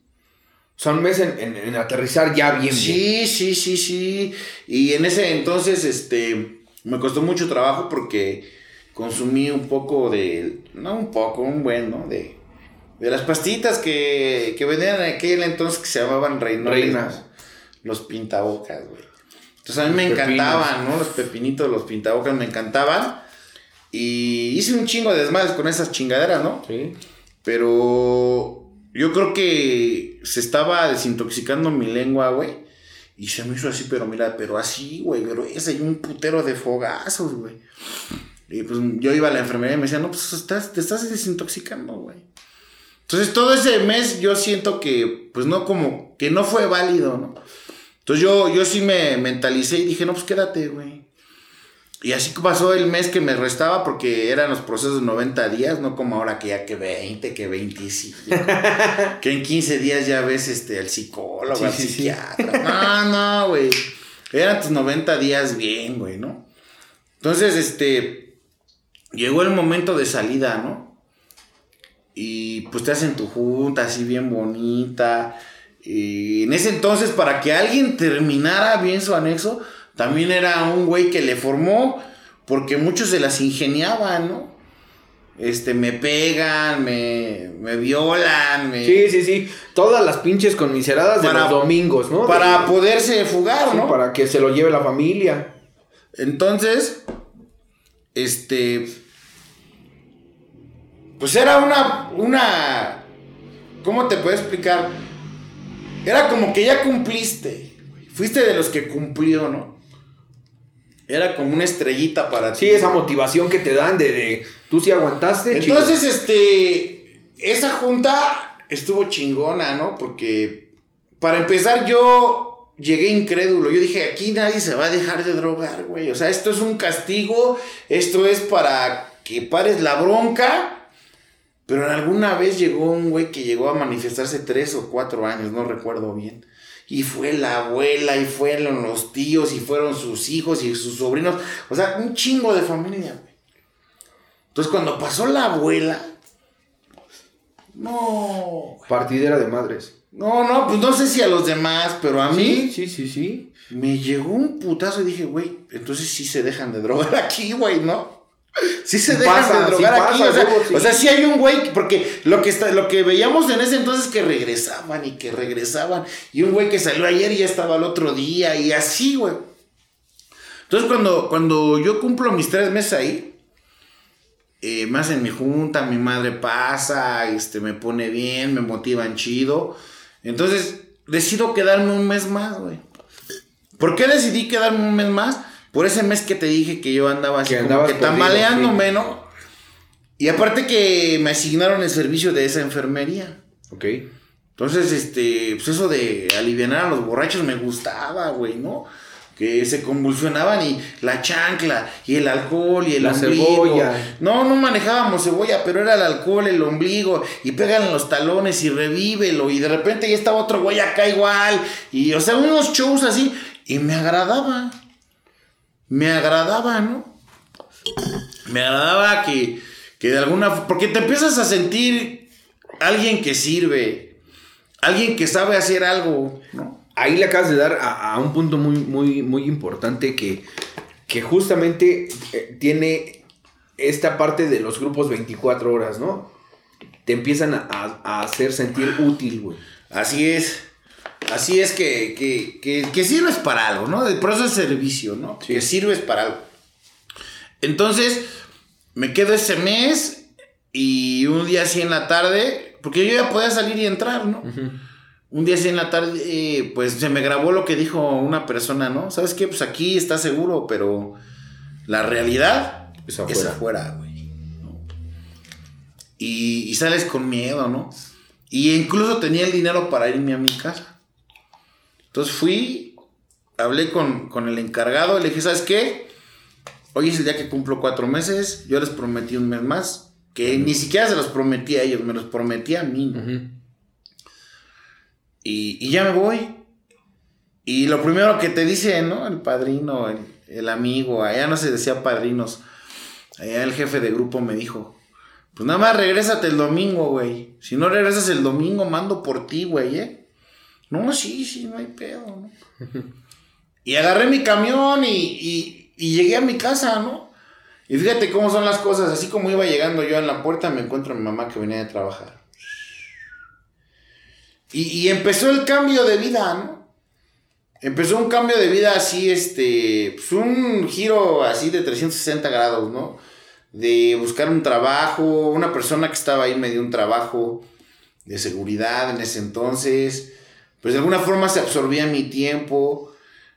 O sea, un mes en, en- en aterrizar ya bien. bien. Sí, sí, sí, sí. Y en ese entonces, este, me costó mucho trabajo porque consumí un poco de, no un poco, un buen, ¿no? De, de las pastitas que, que vendían en aquel entonces que se llamaban reinoles. Reinas. Los pintabocas, güey. Entonces a mí me Los pepinos. encantaban, ¿no? Los pepinitos, los pintabocas me encantaban. Y hice un chingo de desmadres con esas chingaderas, ¿no? Sí. Pero yo creo que se estaba desintoxicando mi lengua, güey. Y se me hizo así, pero mira, pero así, güey, gruesa y un putero de fogazos, güey. Y pues yo iba a la enfermería y me decía, no, pues estás, te estás desintoxicando, güey. Entonces todo ese mes yo siento que, pues no como, que no fue válido, ¿no? Entonces yo, yo sí me mentalicé y dije, no, pues quédate, güey. Y así pasó el mes que me restaba porque eran los procesos de 90 días, no como ahora que ya que 20, que 25. (laughs) que en 15 días ya ves este, al psicólogo, Sí, al sí, sí. psiquiatra. No, no, güey. Eran tus 90 días bien, güey, ¿no? Entonces, este, llegó el momento de salida, ¿no? Y pues te hacen tu junta así bien bonita. Y en ese entonces, para que alguien terminara bien su anexo, también era un güey que le formó, porque muchos se las ingeniaban, ¿no? Este, me pegan, me, me violan, me... Sí, sí, sí. Todas las pinches conmiseradas de Para- los domingos, ¿no? Para De- poderse fugar, sí, ¿no? para que se lo lleve la familia. Entonces, este, pues era una, una, ¿cómo te puedo explicar? Era como que ya cumpliste, fuiste de los que cumplió, ¿no? Era como una estrellita para ti. Sí, esa motivación que te dan de, de tú sí aguantaste. Entonces, este, esa junta estuvo chingona, ¿no? Porque, para empezar, yo llegué incrédulo. Yo dije, aquí nadie se va a dejar de drogar, güey. O sea, esto es un castigo, esto es para que pares la bronca. Pero alguna vez llegó un güey que llegó a manifestarse tres o cuatro años, no recuerdo bien. Y fue la abuela, y fueron los tíos, y fueron sus hijos y sus sobrinos. O sea, un chingo de familia, güey. Entonces, cuando pasó la abuela, no, Partidera de madres. no, no, pues no sé si a los demás, pero a mí Sí, sí, sí, sí. me llegó un putazo y dije, güey, entonces sí se dejan de drogar (laughs) aquí, güey, ¿no? Sí se dejan Pasa, de drogar sí aquí, pasa, o, sea, sí. o sea, sí hay un güey, porque lo que, está, lo que veíamos en ese entonces es que regresaban y que regresaban, y un güey que salió ayer y ya estaba el otro día, y así, güey. Entonces, cuando, cuando yo cumplo mis tres meses ahí, eh, me hacen mi junta, mi madre pasa, este, me pone bien, me motivan chido. Entonces, decido quedarme un mes más, güey. ¿Por qué decidí quedarme un mes más? Por ese mes que te dije que yo andaba así Que como que ¿no? Y aparte que me asignaron el servicio de esa enfermería. Ok. Entonces, este, pues eso de aliviar a los borrachos me gustaba, güey, ¿no? Que se convulsionaban y la chancla y el alcohol y el La ombligo. cebolla. No, no manejábamos cebolla, pero era el alcohol, el ombligo y pegan los talones y revívelo y de repente ya estaba otro güey acá igual y o sea, unos shows así y me agradaba. Me agradaba, ¿no? Me agradaba que, que de alguna... Porque te empiezas a sentir alguien que sirve, alguien que sabe hacer algo, ¿no? Ahí le acabas de dar a, a un punto muy, muy, muy importante que, que justamente eh, tiene esta parte de los grupos 24 horas, ¿no? Te empiezan a, a- a hacer sentir útil, güey. Así es. Así es que, que, que, que sirves para algo, ¿no? Por eso es servicio, ¿no? Que sirves para algo. Entonces, me quedo ese mes y un día así en la tarde, porque yo ya podía salir y entrar, ¿no? Un día así en la tarde, eh, pues se me grabó lo que dijo una persona, ¿no? ¿Sabes qué? Pues aquí está seguro, pero la realidad Es es afuera. afuera, güey. ¿no? Y, y sales con miedo, ¿no? Y incluso tenía el dinero para irme a mi casa. Entonces fui, hablé con, con el encargado, le dije, ¿sabes qué? Hoy es el día que cumplo cuatro meses, yo les prometí un mes más, que ni siquiera se los prometí a ellos, me los prometí a mí. y ya me voy. Y lo primero que te dice, ¿no? El padrino, el, el amigo, allá no se decía padrinos. Allá el jefe de grupo me dijo, pues nada más regrésate el domingo, güey. Si no regresas el domingo, mando por ti, güey, ¿eh? No, sí, sí, no hay pedo, ¿no? y agarré mi camión y, y, llegué a mi casa, ¿no? Y fíjate cómo son las cosas. Así como iba llegando yo en la puerta, me encuentro a mi mamá que venía de trabajar. Y, y empezó el cambio de vida, ¿no? Empezó un cambio de vida así, este, pues un giro así de 360 grados, ¿no? De buscar un trabajo, una persona que estaba ahí me dio un trabajo de seguridad en ese entonces, pues de alguna forma se absorbía mi tiempo,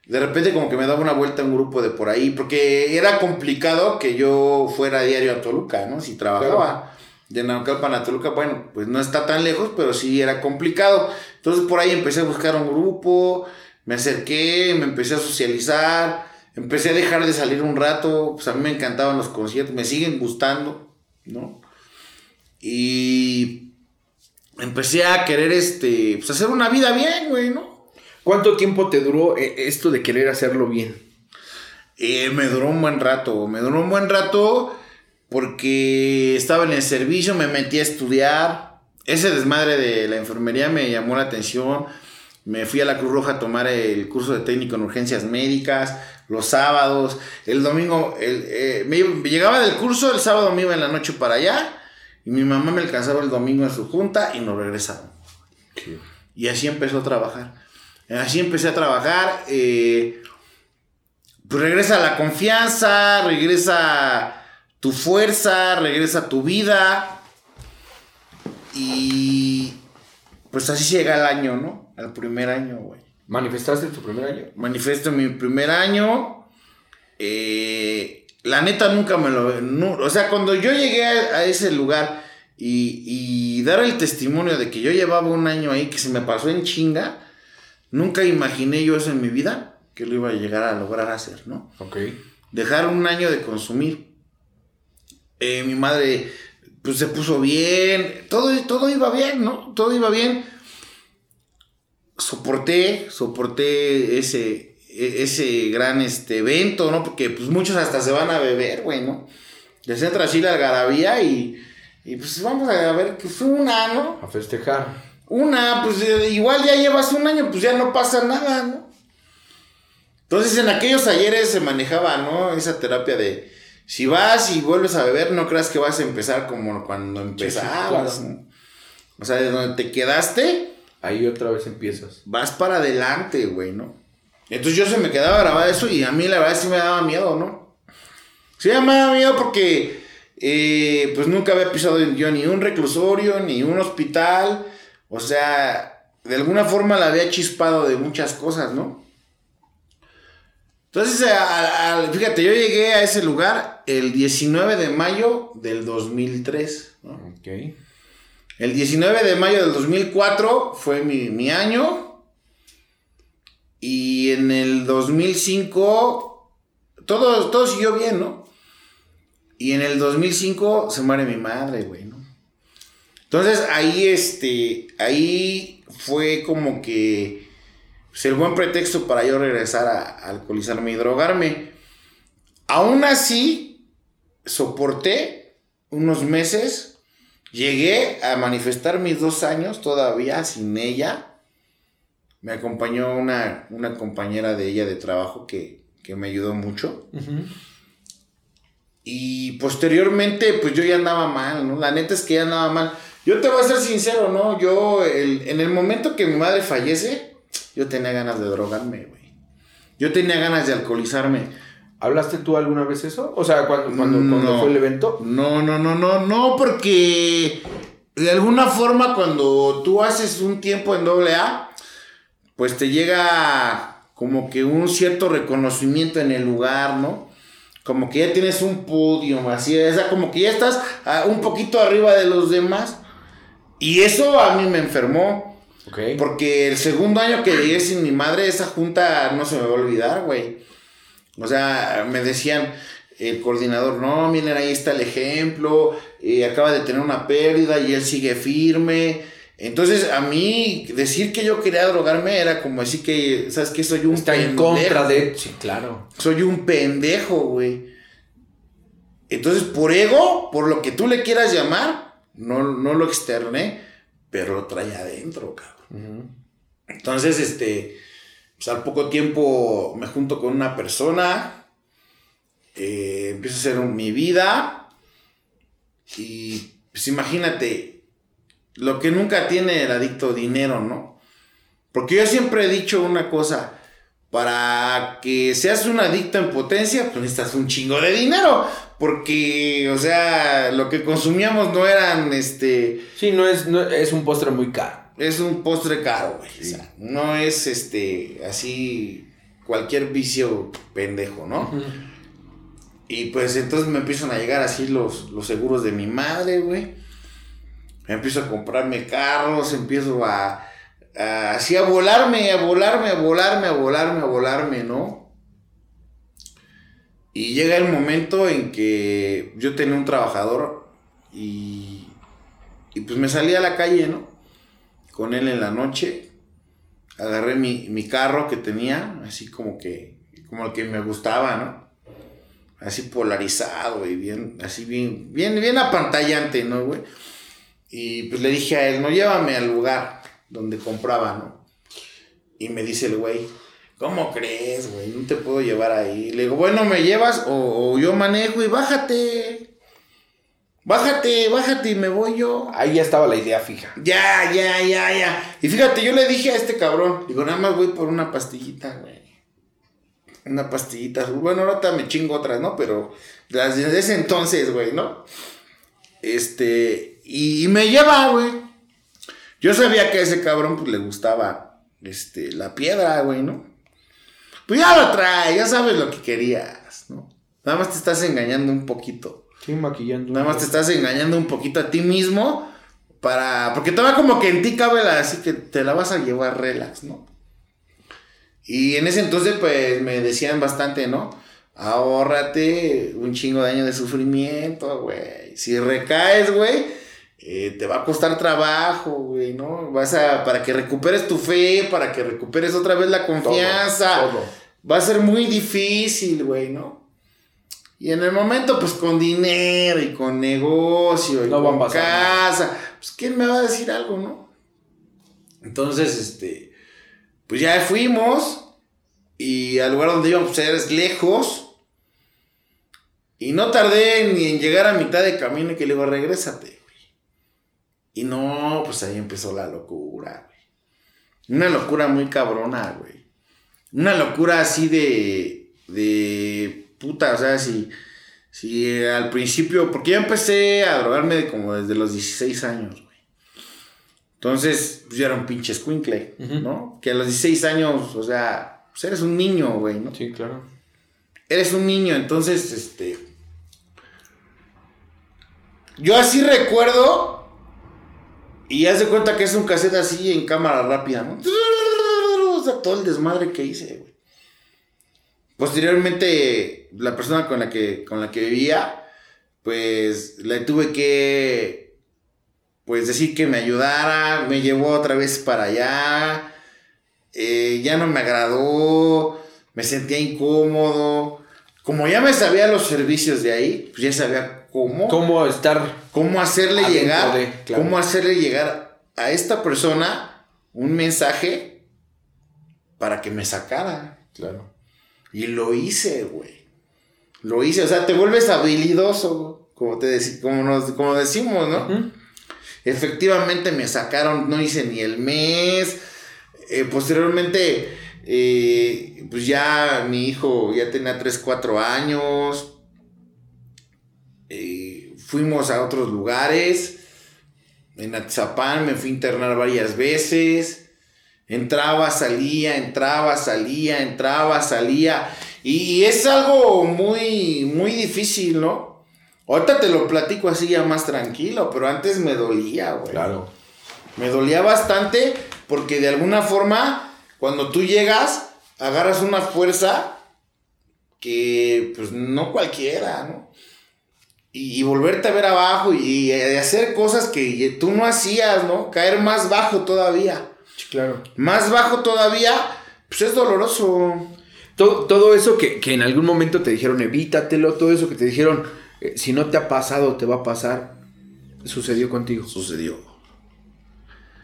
de repente como que me daba una vuelta a un grupo de por ahí, porque era complicado que yo fuera diario a Toluca, ¿no? Si trabajaba de Naucalpan a Toluca, bueno, pues no está tan lejos, pero sí era complicado. Entonces por ahí empecé a buscar un grupo, me acerqué, me empecé a socializar, empecé a dejar de salir un rato, pues a mí me encantaban los conciertos, me siguen gustando, ¿no? Y empecé a querer, este, pues hacer una vida bien, güey, ¿no? ¿Cuánto tiempo te duró eh, esto de querer hacerlo bien? Eh, me duró un buen rato, me duró un buen rato porque estaba en el servicio, me metí a estudiar. Ese desmadre de la enfermería me llamó la atención. Me fui a la Cruz Roja a tomar el curso de técnico en urgencias médicas los sábados. El domingo, el, eh, me, llegaba del curso, el sábado me iba en la noche para allá. Y mi mamá me alcanzaba el domingo en su junta y nos regresaba. Sí. Y así empezó a trabajar. Así empecé a trabajar. eh, pues regresa la confianza, regresa tu fuerza, regresa tu vida. Y pues así llega el año, ¿no? Al primer año, güey. ¿Manifestaste tu primer año? Manifiesto mi primer año. eh, la neta nunca me lo... no- o sea, cuando yo llegué a, a ese lugar y, y dar el testimonio de que yo llevaba un año ahí que se me pasó en chinga, nunca imaginé yo eso en mi vida que lo iba a llegar a lograr hacer, ¿no? Ok. Dejar un año de consumir. Eh, mi madre, pues se puso bien, todo, todo iba bien, ¿no? Todo iba bien. Soporté, soporté ese, ese gran este, evento, ¿no? Porque pues muchos hasta se van a beber, güey, ¿no? Les entra así la algarabía y, y pues vamos a ver que fue una, ¿no? A festejar. Una, pues eh, igual ya llevas un año, pues ya no pasa nada, ¿no? Entonces en aquellos ayeres se manejaba, ¿no? Esa terapia de si vas y vuelves a beber, no creas que vas a empezar como cuando empezabas, claro. ¿no? O sea, de donde te quedaste, Ahí otra vez empiezas. vas para adelante, güey, ¿no? Entonces yo se me quedaba grabado eso y a mí la verdad sí me daba miedo, ¿no? Sí me daba miedo porque eh, pues nunca había pisado yo ni un reclusorio, ni un hospital. O sea, de alguna forma la había chispado de muchas cosas, ¿no? Entonces, a- a- fíjate, yo llegué a ese lugar el 19 de mayo del 2003, ¿no? Ok. El 19 de mayo del 2004 fue mi, mi año. Y 2005 todo, todo siguió bien, ¿no? Y en el 2005 se muere mi madre, güey, ¿no? Entonces ahí, este, ahí fue como que pues, el buen pretexto para yo regresar a, a alcoholizarme y drogarme. Aún así, soporté unos meses Llegué a manifestar mis dos años todavía sin ella. Me acompañó una, una compañera de ella de trabajo que, que me ayudó mucho. Y posteriormente, pues yo ya andaba mal, ¿no? La neta es que ya andaba mal. Yo te voy a ser sincero, ¿no? Yo, el- en el momento que mi madre fallece, yo tenía ganas de drogarme, güey. Yo tenía ganas de alcoholizarme. ¿Hablaste tú alguna vez eso? O sea, cuando, cuando, cuando fue el evento. No, no, no, no, no, porque de alguna forma cuando tú haces un tiempo en doble A, pues te llega como que un cierto reconocimiento en el lugar, ¿no? Como que ya tienes un podio, así, o sea, como que ya estás ah, un poquito arriba de los demás. Y eso a mí me enfermó. Porque el segundo año que llegué sin mi madre, esa junta no se me va a olvidar, güey. O sea, me decían el coordinador, no, miren, ahí está el ejemplo, eh, acaba de tener una pérdida y él sigue firme. Entonces, a mí decir que yo quería drogarme era como decir que, ¿sabes qué? Soy un Está en contra de. Sí, claro. Soy un pendejo, güey. Entonces, por ego, por lo que tú le quieras llamar, no, no lo externé, pero lo traía adentro, cabrón. Entonces, este, pues al poco tiempo me junto con una persona, eh, empiezo a hacer mi vida y pues imagínate, lo que nunca tiene el adicto dinero, ¿no? Porque yo siempre he dicho una cosa, para que seas un adicto en potencia, pues necesitas un chingo de dinero. Porque, o sea, lo que consumíamos no eran, este... Sí, no es, no, es un postre muy caro. Es un postre caro, güey. O sea, no es, este, así, cualquier vicio pendejo, ¿no? Y pues entonces me empiezan a llegar así los, los seguros de mi madre, güey. Empiezo a comprarme carros, empiezo a, así a volarme, a volarme, a volarme, a volarme, a volarme, ¿no? Y llega el momento en que yo tenía un trabajador y, y pues me salí a la calle, ¿no? Con él en la noche. Agarré mi, mi carro que tenía, así como que, como el que me gustaba, ¿no? así polarizado y bien, así bien, bien, bien apantallante, ¿no, güey? Y pues le dije a él, no, llévame al lugar donde compraba, ¿no? Y me dice el güey, ¿cómo crees, güey? No te puedo llevar ahí. Le digo, bueno, ¿me llevas o, o yo manejo y bájate? Bájate, bájate y me voy yo. Ahí ya estaba la idea fija. Ya, ya, ya, ya. Y fíjate, yo le dije a este cabrón, digo, nada más voy por una pastillita, güey una pastillita. Bueno, ahorita me chingo otras, ¿no? Pero desde ese entonces, güey, ¿no? Este, y, me lleva, güey. Yo sabía que a ese cabrón, pues, le gustaba, este, la piedra, güey, ¿no? Pues ya lo trae, ya sabes lo que querías, ¿no? Nada más te estás engañando un poquito. Sí, maquillando. Nada más te estás engañando un poquito a ti mismo para... Porque va como que en ti cabe la... Así que te la vas a llevar relax, ¿no? Y en ese entonces, pues me decían bastante, ¿no? Ahórrate un chingo de años de sufrimiento, güey. Si recaes, güey, eh, te va a costar trabajo, güey, ¿no? Vas a, para que recuperes tu fe, para que recuperes otra vez la confianza. Va a ser muy difícil, güey, ¿no? Y en el momento, pues con dinero y con negocio y con casa, pues ¿quién me va a decir algo, no? Entonces, este pues ya fuimos y al lugar donde íbamos a ir es lejos. Y no tardé ni en llegar a mitad de camino y que le digo, regrésate. Y no, pues ahí empezó la locura, güey. Una locura muy cabrona, güey. Una locura así de, de puta, o sea, si, si al principio, porque yo empecé a drogarme como desde los 16 años. Entonces, pues yo era un pinche squinkle, ¿no? Que a los 16 años, o sea, pues eres un niño, güey, ¿no? Sí, claro. Eres un niño, entonces, este. Yo así recuerdo. Y haz de cuenta que es un cassette así en cámara rápida, ¿no? O sea, todo el desmadre que hice, güey. Posteriormente, la persona con la que, con la que vivía, pues le tuve que pues decir que me ayudara, me llevó otra vez para allá, eh, ya no me agradó, me sentía incómodo. Como ya me sabía los servicios de ahí, pues ya sabía cómo. Cómo estar. Cómo hacerle llegar. Cómo hacerle llegar a esta persona un mensaje para que me sacara. Claro. Y lo hice, güey. Lo hice. O sea, te vuelves habilidoso, como, te como, nos, como decimos, ¿no? Efectivamente me sacaron, no hice ni el mes. Eh, posteriormente, eh, pues ya mi hijo ya tenía 3, 4 años. Eh, fuimos a otros lugares. En Atzapán me fui a internar varias veces. Entraba, salía, entraba, salía, entraba, salía. Y es algo muy, muy difícil, ¿no? Ahorita te lo platico así ya más tranquilo, pero antes me dolía, güey. Claro. Me dolía bastante porque de alguna forma, cuando tú llegas, agarras una fuerza que pues no cualquiera, ¿no? Y, volverte a ver abajo y, hacer cosas que tú no hacías, ¿no? Caer más bajo todavía. claro. Más bajo todavía, pues es doloroso. Todo, todo eso que, que en algún momento te dijeron, evítatelo, todo eso que te dijeron eh, si no te ha pasado, te va a pasar, sucedió contigo. Sucedió.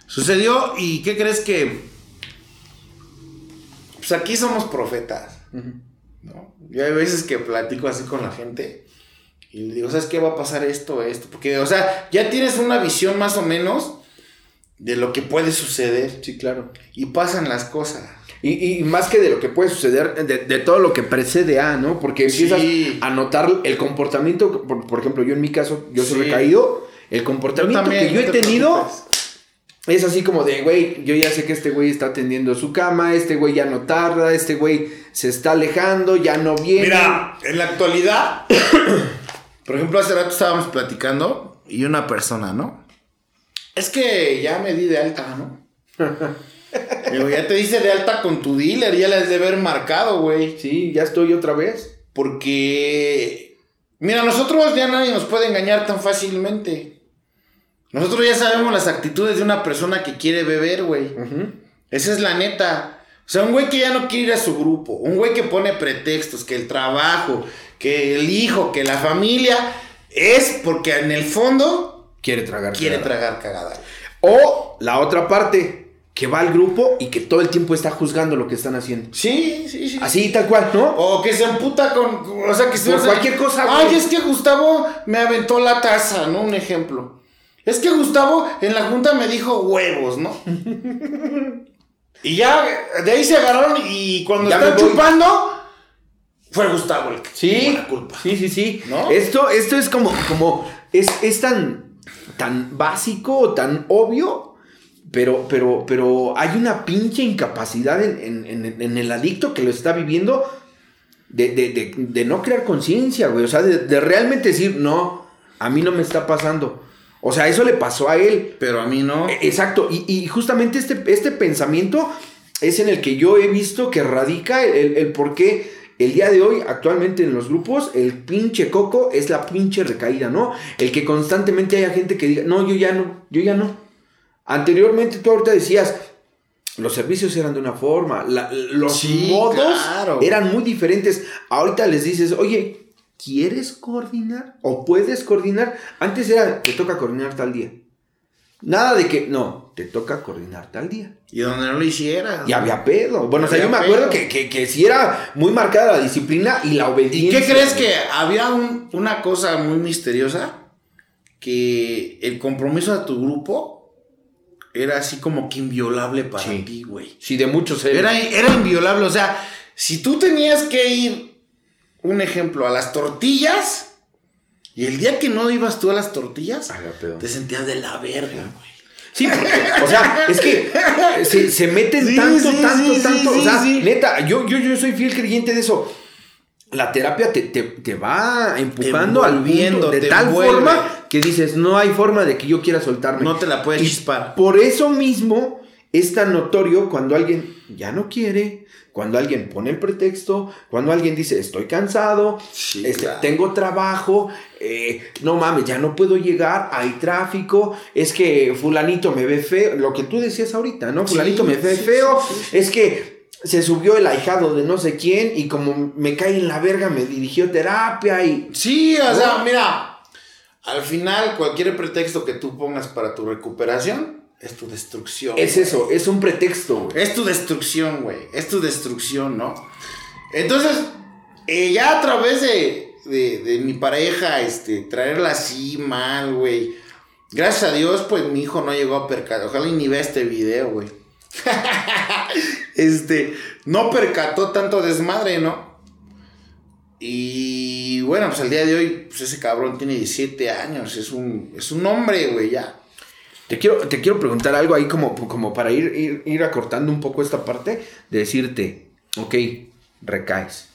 Sucedió y ¿qué crees que pues aquí somos profetas, ¿no? Yo hay veces que platico así con la gente y le digo, ¿sabes qué va a pasar esto, esto? Porque, o sea, ya tienes una visión más o menos de lo que puede suceder. Sí, claro. Y pasan las cosas. Y, y más que de lo que puede suceder, de, de todo lo que precede a, ¿no? Porque empiezas Sí. a notar el comportamiento, por, por ejemplo, yo en mi caso, yo soy Sí. recaído, el comportamiento que yo he tenido preocupes. Es así como de, güey, yo ya sé que este güey está atendiendo su cama, este güey ya no tarda, este güey se está alejando, ya no viene. Mira, en la actualidad, (coughs) por ejemplo, hace rato estábamos platicando y una persona, ¿no? Es que ya me di de alta, ¿no? (laughs) Digo, ya te dice de alta con tu dealer, ya la has de haber marcado, güey. Sí, ya estoy otra vez. Porque, mira, nosotros ya nadie nos puede engañar tan fácilmente. Nosotros ya sabemos las actitudes de una persona que quiere beber, güey. Esa es la neta. O sea, un güey que ya no quiere ir a su grupo, un güey que pone pretextos, que el trabajo, que el hijo, que la familia, es porque en el fondo Quiere tragar. quiere cagada. tragar cagada. O la otra parte, que va al grupo y que todo el tiempo está juzgando lo que están haciendo. Sí, sí, sí. Así, tal cual, ¿no? O que se emputa con. O sea, que se Por cualquier cosa, Ay, es que Gustavo me aventó la taza, ¿no? Un ejemplo. Es que Gustavo en la junta me dijo huevos, ¿no? y ya de ahí se agarraron y cuando Ya están chupando, fue Gustavo el que tuvo Sí, la culpa. sí, sí, sí. ¿No? Esto, esto es como, como, es, es tan, tan básico, tan obvio, pero, pero, pero hay una pinche incapacidad en, en- en- en el adicto que lo está viviendo de, de- de- de no crear conciencia, güey. O sea, de, de realmente decir, no, a mí no me está pasando. O sea, eso le pasó a él. Pero a mí no. Eh, Exacto, y, y justamente este, este pensamiento es en el que yo he visto que radica el, el- el por qué el día de hoy, actualmente en los grupos, el pinche coco es la pinche recaída, ¿no? El que constantemente haya gente que diga, no, yo ya no, yo ya no. Anteriormente tú ahorita decías, los servicios eran de una forma, la- los Sí, modos claro. eran muy diferentes. Ahorita les dices, oye, ¿quieres coordinar? ¿O puedes coordinar? Antes era, te toca coordinar tal día. Nada de que, no, te toca coordinar tal día. Y donde no lo hiciera. Y había pedo. Bueno, o sea, yo me acuerdo que, que, que sí era muy marcada la disciplina y la ¿Y obediencia. qué crees que había un- una cosa muy misteriosa? Que el compromiso de tu grupo era así como que inviolable para Sí. ti, güey. Sí, de muchos era. Era, era inviolable. O sea, si tú tenías que ir, un ejemplo, a las tortillas, y el día que no ibas tú a las tortillas, pedo. te sentías de la verga, güey. Sí, porque, o sea, es que eh, se, se meten Sí, tanto, sí, tanto, sí, tanto. sí, o sea, sí. neta, yo, yo, yo soy fiel creyente de eso. La terapia te, te, te va empujando al punto de tal envuelve. forma que dices, no hay forma de que yo quiera soltarme. No te la puedes Y chispar. Por eso mismo es tan notorio cuando alguien ya no quiere, cuando alguien pone el pretexto, cuando alguien dice estoy cansado, Sí, este, claro. tengo trabajo, eh, no mames, ya no puedo llegar, hay tráfico, es que fulanito me ve feo, lo que tú decías ahorita, ¿no? Fulanito Sí, me ve sí, feo, es que se subió el ahijado de no sé quién y como me cae en la verga me dirigió terapia y... Sí, o sea, mira, al final cualquier pretexto que tú pongas para tu recuperación es tu destrucción. Es güey. eso, es un pretexto, güey. Es tu destrucción, güey. Es tu destrucción, ¿no? Entonces, eh, ya a través de, de, de mi pareja, este, traerla así mal, güey. Gracias a Dios, pues mi hijo no llegó a percatar. Ojalá y ni vea este video, güey. (laughs) este, no percató tanto desmadre, ¿no? Y bueno, pues al día de hoy, pues ese cabrón tiene 17 años. Es un, es un hombre, güey, ya. Te quiero, te quiero preguntar algo ahí como, como para ir, ir, ir acortando un poco esta parte, de decirte, ok, recaes.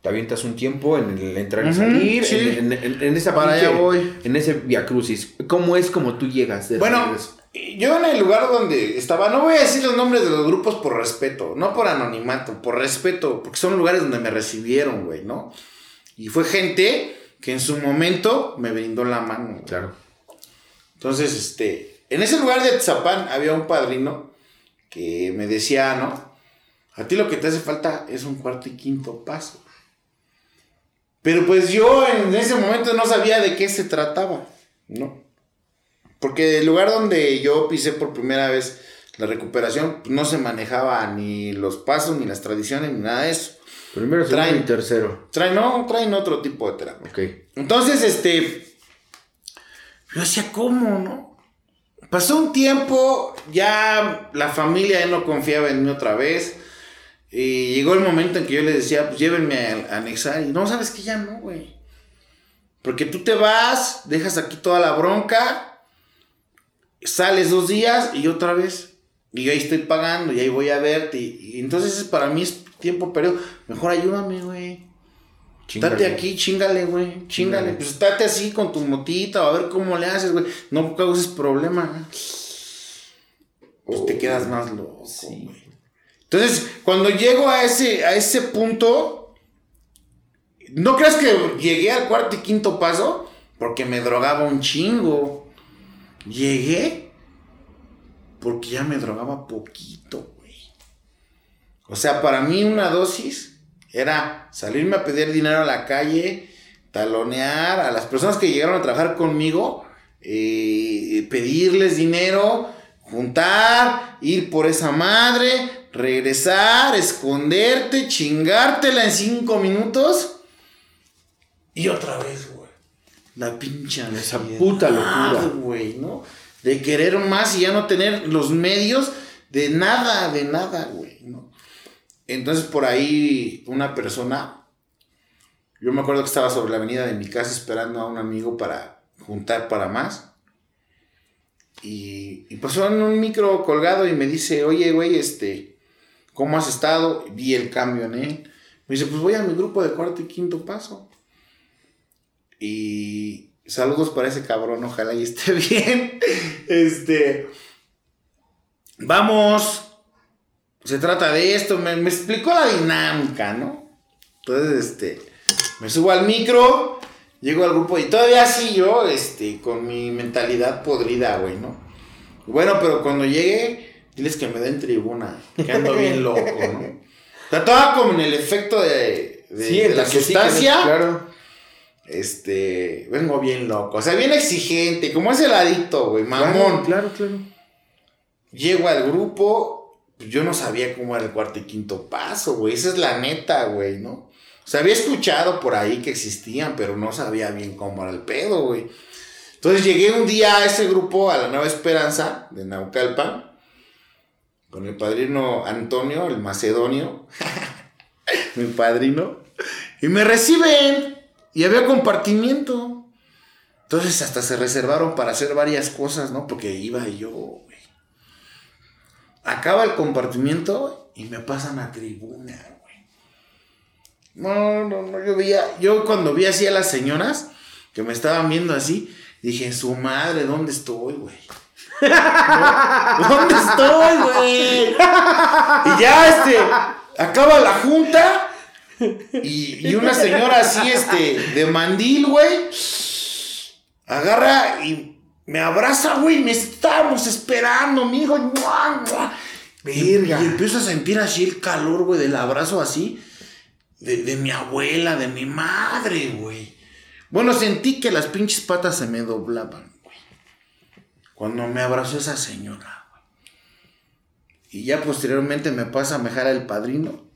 Te avientas un tiempo en el entrar y Ujú, salir, sí. en, en- en- en esa Para allá voy. en ese via crucis. ¿Cómo es como tú llegas? de Bueno, regreso? yo en el lugar donde estaba, no voy a decir los nombres de los grupos por respeto, no por anonimato, por respeto, porque son lugares donde me recibieron, güey, ¿no? Y fue gente que en su momento me brindó la mano. güey. claro. Entonces, este, en ese lugar de Tzapán había un padrino que me decía, ¿no? A ti lo que te hace falta es un cuarto y quinto paso. Pero pues yo en ese momento no sabía de qué se trataba, ¿no? Porque el lugar donde yo pisé por primera vez la recuperación no se manejaba ni los pasos, ni las tradiciones, ni nada de eso. Primero, Traen- y tercero. Traen, no, traen otro tipo de terapia. Ok. Entonces, este, yo decía, ¿cómo, no? Pasó un tiempo, ya la familia no confiaba en mí otra vez. Y llegó el momento en que yo les decía, pues llévenme a, a anexar. Y no, sabes que ya no, güey. Porque tú te vas, dejas aquí toda la bronca, sales dos días y otra vez. Y yo ahí estoy pagando y ahí voy a verte. Y, y entonces para mí es tiempo perdido. Mejor ayúdame, güey. Chíngale. Estate aquí, chingale, güey. Chingale. Pues estate así con tu motita, a ver cómo le haces, güey. No causes problema. Pues te quedas más loco, Sí. güey. Entonces, cuando llego a ese, a ese punto, ¿no crees que llegué al cuarto y quinto paso? Porque me drogaba un chingo. Llegué porque ya me drogaba poquito, güey. O sea, para mí una dosis era salirme a pedir dinero a la calle, talonear a las personas que llegaron a trabajar conmigo, eh, pedirles dinero, juntar, ir por esa madre, regresar, esconderte, chingártela en cinco minutos y otra vez, güey. La pincha Esa puta locura. güey, ¿no? De querer más y ya no tener los medios de nada, de nada, güey, ¿no? Entonces por ahí una persona, yo me acuerdo que estaba sobre la avenida de mi casa esperando a un amigo para juntar para más. Y, pasó en un micro colgado y me dice, oye, güey, este, ¿cómo has estado? Vi el cambio en él. Me dice, pues voy a mi grupo de cuarto y quinto paso. Y saludos para ese cabrón, ojalá y esté (laughs) bien. Este, vamos, se trata de esto, me, me explicó la dinámica, ¿no? Entonces, este, me subo al micro, llego al grupo y todavía así yo, este, con mi mentalidad podrida, güey, ¿no? Bueno, pero cuando llegue, diles que me den tribuna, que ando bien (laughs) loco, ¿no? O sea, toda como en el efecto de, de- Sí, de la sí, sustancia, claro. este, vengo bien loco, o sea, bien exigente, como es el adicto, güey, mamón. Claro, claro, claro. Llego al grupo, yo no sabía cómo era el cuarto y quinto paso, güey. Esa es la neta, güey, ¿no? O sea, había escuchado por ahí que existían, pero no sabía bien cómo era el pedo, güey. Entonces llegué un día a ese grupo, a la Nueva Esperanza de Naucalpan, con el padrino Antonio, el macedonio, (laughs) mi padrino, y me reciben, y había compartimiento. Entonces hasta se reservaron para hacer varias cosas, ¿no? Porque iba yo. Acaba el compartimiento y me pasan a tribuna, güey. No, no, no, yo veía, yo cuando vi así a las señoras que me estaban viendo así, dije, su madre, ¿dónde estoy, güey? (laughs) ¿Dónde estoy, güey? Y ya, este, acaba la junta y, y una señora así, este, de mandil, güey, agarra y me abraza, güey, me estábamos esperando, mi hijo. Y, empiezo a sentir así el calor, güey, del abrazo así, de, de mi abuela, de mi madre, güey. Bueno, sentí que las pinches patas se me doblaban, güey. Cuando me abrazó esa señora, güey. Y ya posteriormente me pasa a mejar el padrino.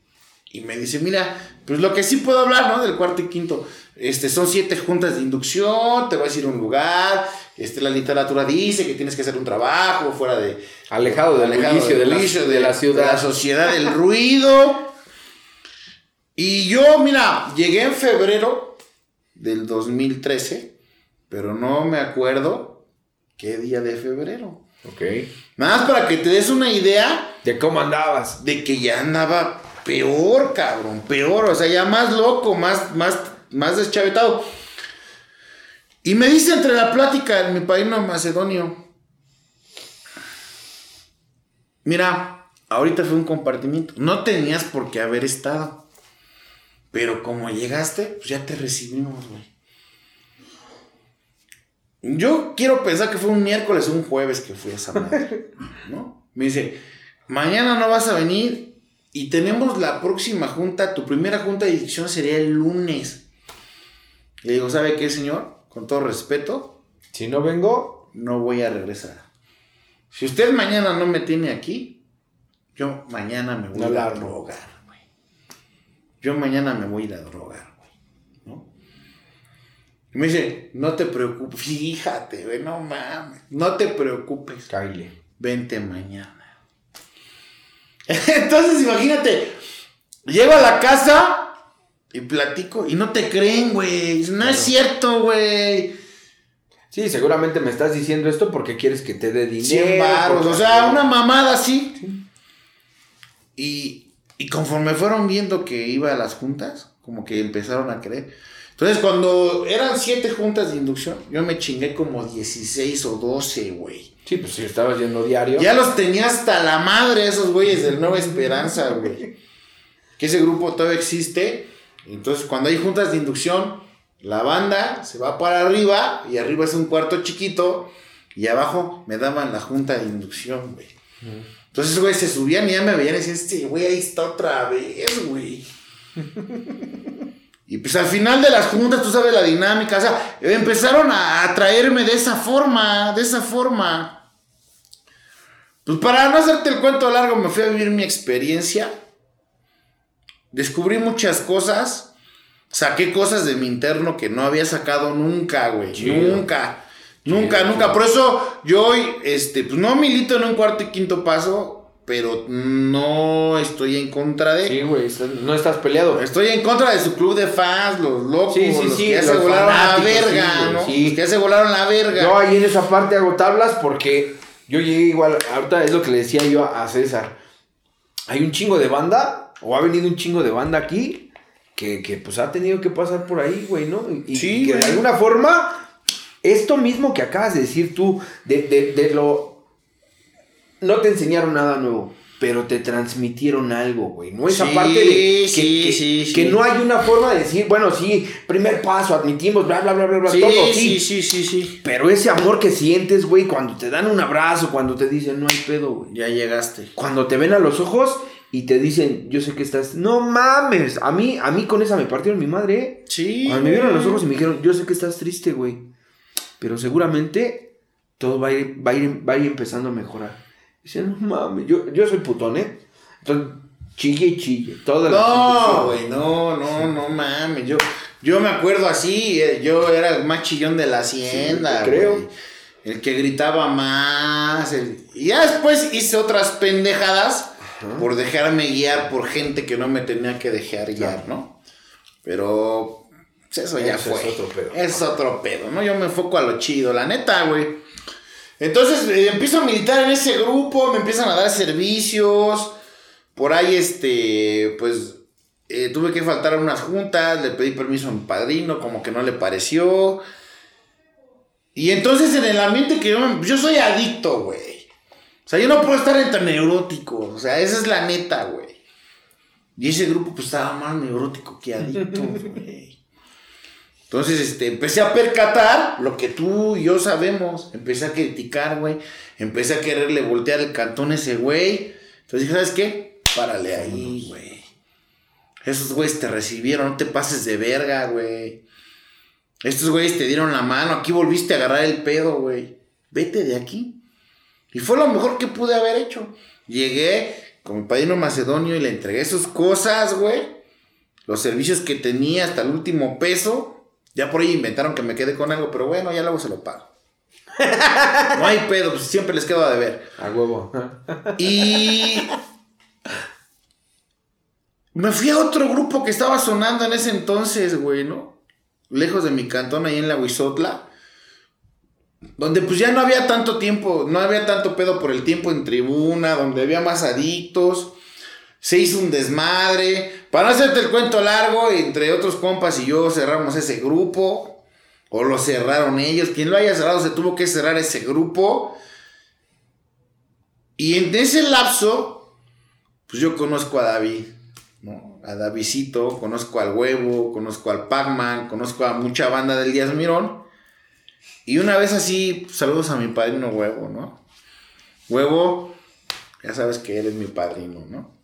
Y me dice, mira, pues lo que sí puedo hablar, ¿no? Del cuarto y quinto. Este, son siete juntas de inducción, te voy a decir un lugar. Este, la literatura dice que tienes que hacer un trabajo fuera de... Alejado del alejado bullicio de la- de la ciudad. De la sociedad del (laughs) ruido. Y yo, mira, llegué en febrero del 2013, pero no me acuerdo qué día de febrero. Ok. Nada más para que te des una idea ¿De cómo andabas? de que ya andaba peor, cabrón, peor, o sea, ya más loco, más, más, más deschavetado. Y me dice entre la plática mi padrino macedonio, mira, ahorita fue un compartimiento, no tenías por qué haber estado, pero como llegaste, pues ya te recibimos, güey. Yo quiero pensar que fue un miércoles o un jueves que fui a esa madre, ¿no? Me dice, mañana no vas a venir y tenemos la próxima junta, tu primera junta de dirección sería el lunes. Le digo, ¿sabe qué, señor? Con todo respeto, Si no vengo, no voy a regresar. Si usted mañana no me tiene aquí, yo mañana me voy a ir a drogar, güey. Yo mañana me voy a ir a drogar, güey. ¿No? Y me dice, no te preocupes, (laughs) fíjate, güey, no mames, no te preocupes. Kyle. Vente mañana. (laughs) Entonces, imagínate, llego a la casa y platico y no te creen, güey. No es cierto, güey. Sí, seguramente me estás diciendo esto porque quieres que te dé dinero. 100 baros, o sea, una mamada así. Y, y conforme fueron viendo que iba a las juntas, como que empezaron a creer. Entonces, cuando eran siete juntas de inducción, yo me chingué como 16 o 12, güey. Sí, pues si estabas yendo diario. Ya los tenía hasta la madre esos güeyes del Nueva Esperanza, güey. Que ese grupo todavía existe. Entonces, cuando hay juntas de inducción, la banda se va para arriba y arriba es un cuarto chiquito y abajo me daban la junta de inducción, güey. Entonces, güey, se subían y ya me veían y decían, este güey ahí está otra vez, güey. (laughs) Y pues al final de las juntas, tú sabes la dinámica, o sea, empezaron a atraerme de esa forma, de esa forma. Pues para no hacerte el cuento largo, me fui a vivir mi experiencia. Descubrí muchas cosas. Saqué cosas de mi interno que no había sacado nunca, güey. Chido. Nunca. Nunca, Chido, nunca. Por eso yo hoy, este, pues no milito en un cuarto y quinto paso, pero no estoy en contra de. Sí, güey, no estás peleado. Estoy en contra de su club de fans, los locos, Sí, sí, los sí, que ya se volaron la verga, ¿no? sí. Los que ya se volaron la verga. Yo ahí en esa parte hago tablas porque yo llegué igual, ahorita es lo que le decía yo a César. Hay un chingo de banda, o ha venido un chingo de banda aquí, que, que, pues ha tenido que pasar por ahí, güey, ¿no? Y, y Sí, que de güey. alguna forma, esto mismo que acabas de decir tú, de, de, de lo... No te enseñaron nada nuevo. Pero te transmitieron algo, güey. No esa Sí, parte de que, sí, que- sí, que sí. no hay una forma de decir, bueno, sí, primer paso, admitimos, bla, bla, bla, bla, bla, sí, todo, sí, sí, sí, sí. pero ese amor que sientes, güey, cuando te dan un abrazo, cuando te dicen, no hay pedo, güey. Ya llegaste. Cuando te ven a los ojos y te dicen, yo sé que estás. No mames. A mí, a mí con esa me partieron mi madre, ¿eh? Sí. Cuando me vieron a los ojos y me dijeron, yo sé que estás triste, güey. Pero seguramente todo va a ir, va a ir, va a ir empezando a mejorar. Dicen, no mames. Yo, yo soy putón, ¿eh? Entonces, chille y chille. Toda No, güey, no, no, no mames. Yo, yo me acuerdo así, eh, yo era el más chillón de la hacienda, Sí, creo. El que gritaba más. el- Y ya después hice otras pendejadas por dejarme guiar por gente que no me tenía que dejar guiar, ¿no? Pero pues, eso ya Eso fue. es otro pedo. Es otro pedo, ¿no? Yo me enfoco a lo chido, la neta, güey. Entonces eh, empiezo a militar en ese grupo, me empiezan a dar servicios. Por ahí, este, pues, eh, tuve que faltar a unas juntas, le pedí permiso a mi padrino, como que no le pareció. Y entonces en el ambiente que yo, me- yo soy adicto, güey. O sea, yo no puedo estar entre neuróticos, o sea, esa es la neta, güey. Y ese grupo pues estaba más neurótico que adicto, (laughs) güey. Entonces, este, empecé a percatar lo que tú y yo sabemos. Empecé a criticar, güey. Empecé a quererle voltear el cantón a ese güey. Entonces dije, ¿sabes qué? Párale ahí, güey. Esos güeyes te recibieron, no te pases de verga, güey. Estos güeyes te dieron la mano, aquí volviste a agarrar el pedo, güey. Vete de aquí. Y fue lo mejor que pude haber hecho. Llegué con mi padrino macedonio y le entregué sus cosas, güey. Los servicios que tenía hasta el último peso. Ya por ahí inventaron que me quedé con algo, pero bueno, ya luego se lo pago. (laughs) No hay pedo, pues siempre les quedo a deber. A huevo. Y me fui a otro grupo que estaba sonando en ese entonces, güey, ¿no? Lejos de mi cantón, ahí en la Huizotla. Donde pues ya no había tanto tiempo, no había tanto pedo por el tiempo en tribuna, donde había más adictos. Se hizo un desmadre. Para no hacerte el cuento largo, entre otros compas y yo cerramos ese grupo. O lo cerraron ellos. Quien lo haya cerrado se tuvo que cerrar ese grupo. Y en ese lapso, pues yo conozco a David, ¿no? A Davidcito, conozco al Huevo, conozco al Pac-Man, conozco a mucha banda del Díaz Mirón. Y una vez así, saludos a mi padrino Huevo, ¿no? Huevo, ya sabes que eres mi padrino, ¿no?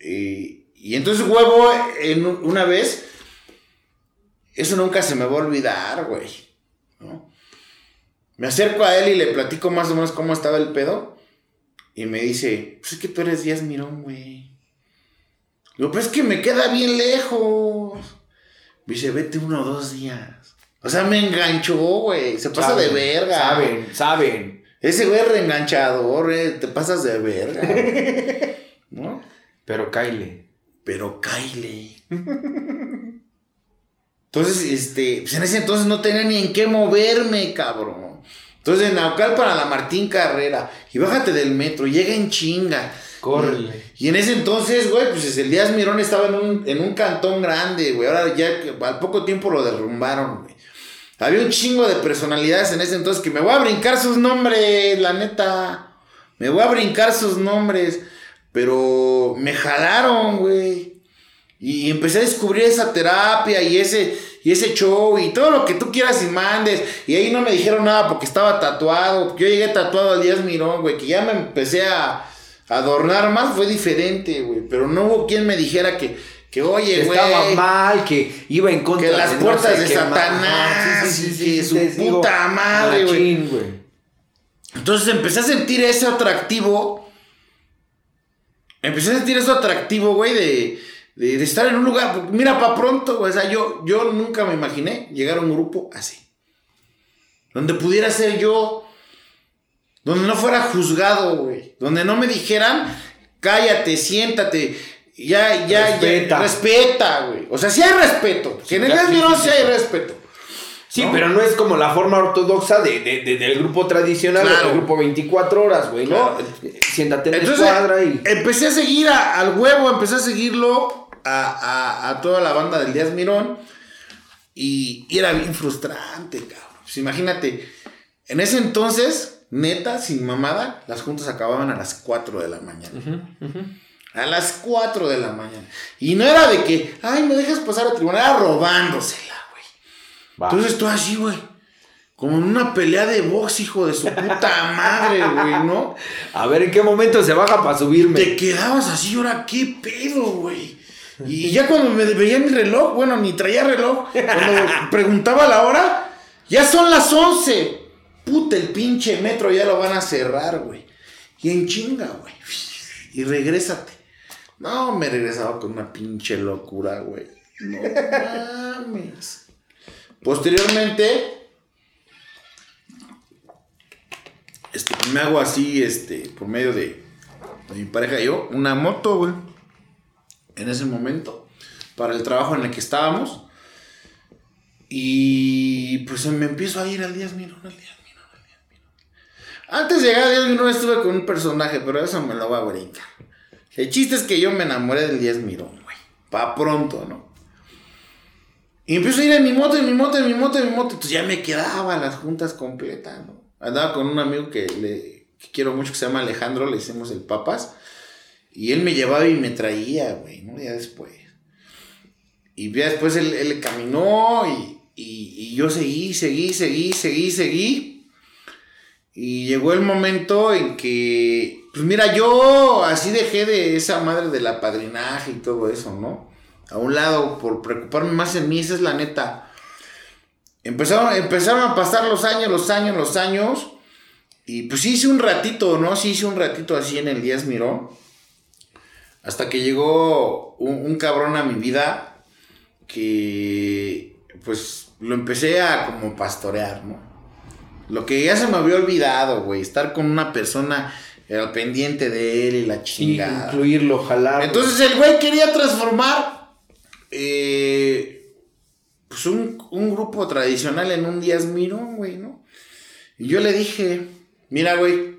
Y, y entonces Huevo, en un- una vez, eso nunca se me va a olvidar, güey, ¿no? Me acerco a él y le platico más o menos cómo estaba el pedo. Y me dice, pues es que tú eres Díaz Mirón, güey. Digo, pues es que me queda bien lejos. Me dice, vete uno o dos días. O sea, me enganchó, güey. Se pasa de verga. Saben, saben. Ese güey es reenganchador, eh, te pasas de verga. ¿No? Pero Kyle. Pero Kyle. (laughs) Entonces, este, pues en ese entonces no tenía ni en qué moverme, cabrón. Entonces, de Naucal para la Martín Carrera. Y bájate del metro, llega en chinga. Córrele. Y en ese entonces, güey, pues el Díaz Mirón estaba en un, en un cantón grande, güey. Ahora ya al poco tiempo lo derrumbaron, güey. Había un chingo de personalidades en ese entonces que me voy a brincar sus nombres, la neta. Me voy a brincar sus nombres. Pero me jalaron, güey. Y empecé a descubrir esa terapia y ese, y ese show y todo lo que tú quieras y mandes. Y ahí no me dijeron nada porque estaba tatuado. Yo llegué tatuado al Díaz Mirón, güey, que ya me empecé a adornar más, fue diferente, güey. Pero no hubo quien me dijera que, que oye, güey. Estaba mal, que iba en contra Que las de no puertas sé de Satanás, sí, sí, sí, su te digo, puta madre, güey. Entonces empecé a sentir ese atractivo. Empecé a sentir eso atractivo, güey, de, de, de estar en un lugar. Mira, pa' pronto, güey. O sea, yo, yo nunca me imaginé llegar a un grupo así. Donde pudiera ser yo. Donde no fuera juzgado, güey. Donde no me dijeran, cállate, siéntate. Ya, ya, Respeta. ya. Respeta, güey. O sea, sí hay respeto. Que en el sí sí. hay respeto. Sí, ¿no? pero no es como la forma ortodoxa de, de- de- del grupo tradicional, Claro. del grupo 24 horas, güey, ¿no? Claro. Siéntate en Entonces, escuadra y... empecé a seguir a- al huevo, empecé a seguirlo a, a- a toda la banda del Díaz Mirón. Y, y era bien frustrante, cabrón. Pues imagínate, en ese entonces, neta, sin mamada, las juntas acababan a las 4 de la mañana. A las 4 de la mañana. Y no era de que, ay, me dejas pasar a tribunal, era robándosela. Va. Entonces tú así, güey. Como en una pelea de box, hijo de su puta madre, güey, ¿no? A ver en qué momento se baja para subirme. Te quedabas así, ahora qué pedo, güey. Y ya cuando me veía mi reloj, bueno, ni traía reloj, cuando (laughs) preguntaba la hora, ya son las 11. Puta, el pinche metro ya lo van a cerrar, güey. Y en chinga, güey. Y regrésate. No, me regresaba con una pinche locura, güey. No (laughs) mames. Posteriormente, este, me hago así, este, por medio de, mi pareja y yo, una moto, güey. En ese momento, para el trabajo en el que estábamos. Y pues me empiezo a ir al Díaz Mirón, al Díaz Mirón, al Díaz Mirón. Antes de llegar al Díaz Mirón estuve con un personaje, pero eso me lo voy a brincar. El chiste es que yo me enamoré del Díaz Mirón, güey. Pa' pronto, ¿no? Y empiezo a ir en mi moto, en mi moto, en mi moto, en mi moto. Entonces ya me quedaba las juntas completas, ¿no? Andaba con un amigo que, le, quiero mucho, que se llama Alejandro, le hicimos el Papas. Y él me llevaba y me traía, güey, ¿no? Ya después. Y ya después él, él caminó y, y- y yo seguí, seguí, seguí, seguí, seguí. Y llegó el momento en que, pues mira, yo así dejé de esa madre del apadrinaje y todo eso, ¿no? A un lado, por preocuparme más en mí, esa es la neta. Empezaron, empezaron a pasar los años, los años, los años. Y pues sí hice un ratito, ¿no? Sí hice un ratito así en el Díaz Mirón. Hasta que llegó un, un cabrón a mi vida que pues lo empecé a como pastorear, ¿no? Lo que ya se me había olvidado, güey, estar con una persona al pendiente de él y la Sí, chingada. incluirlo, jalar. Entonces el güey quería transformar eh, pues un, un grupo tradicional en un Díaz Mirón, güey, ¿no? Y yo le dije, mira, güey,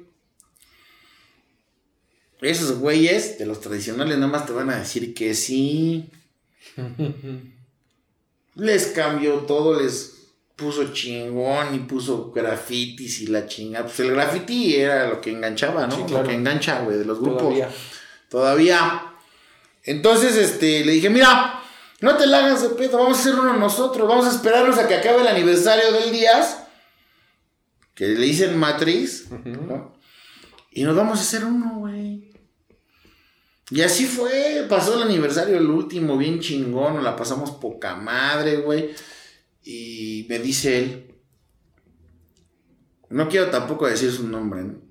esos güeyes de los tradicionales nada más te van a decir que sí. (laughs) les cambió todo, les puso chingón y puso grafitis y la chingada. Pues el graffiti era lo que enganchaba, ¿no? Sí, claro. Lo que engancha, güey, de los grupos Todavía. todavía. Entonces, este, le dije, mira, no te la hagas de pedo, vamos a hacer uno nosotros, vamos a esperarnos a que acabe el aniversario del Díaz, que le dicen matriz, ¿no? Y nos vamos a hacer uno, güey. Y así fue, pasó el aniversario, el último, bien chingón, nos la pasamos poca madre, güey. Y me dice él, no quiero tampoco decir su nombre, ¿no?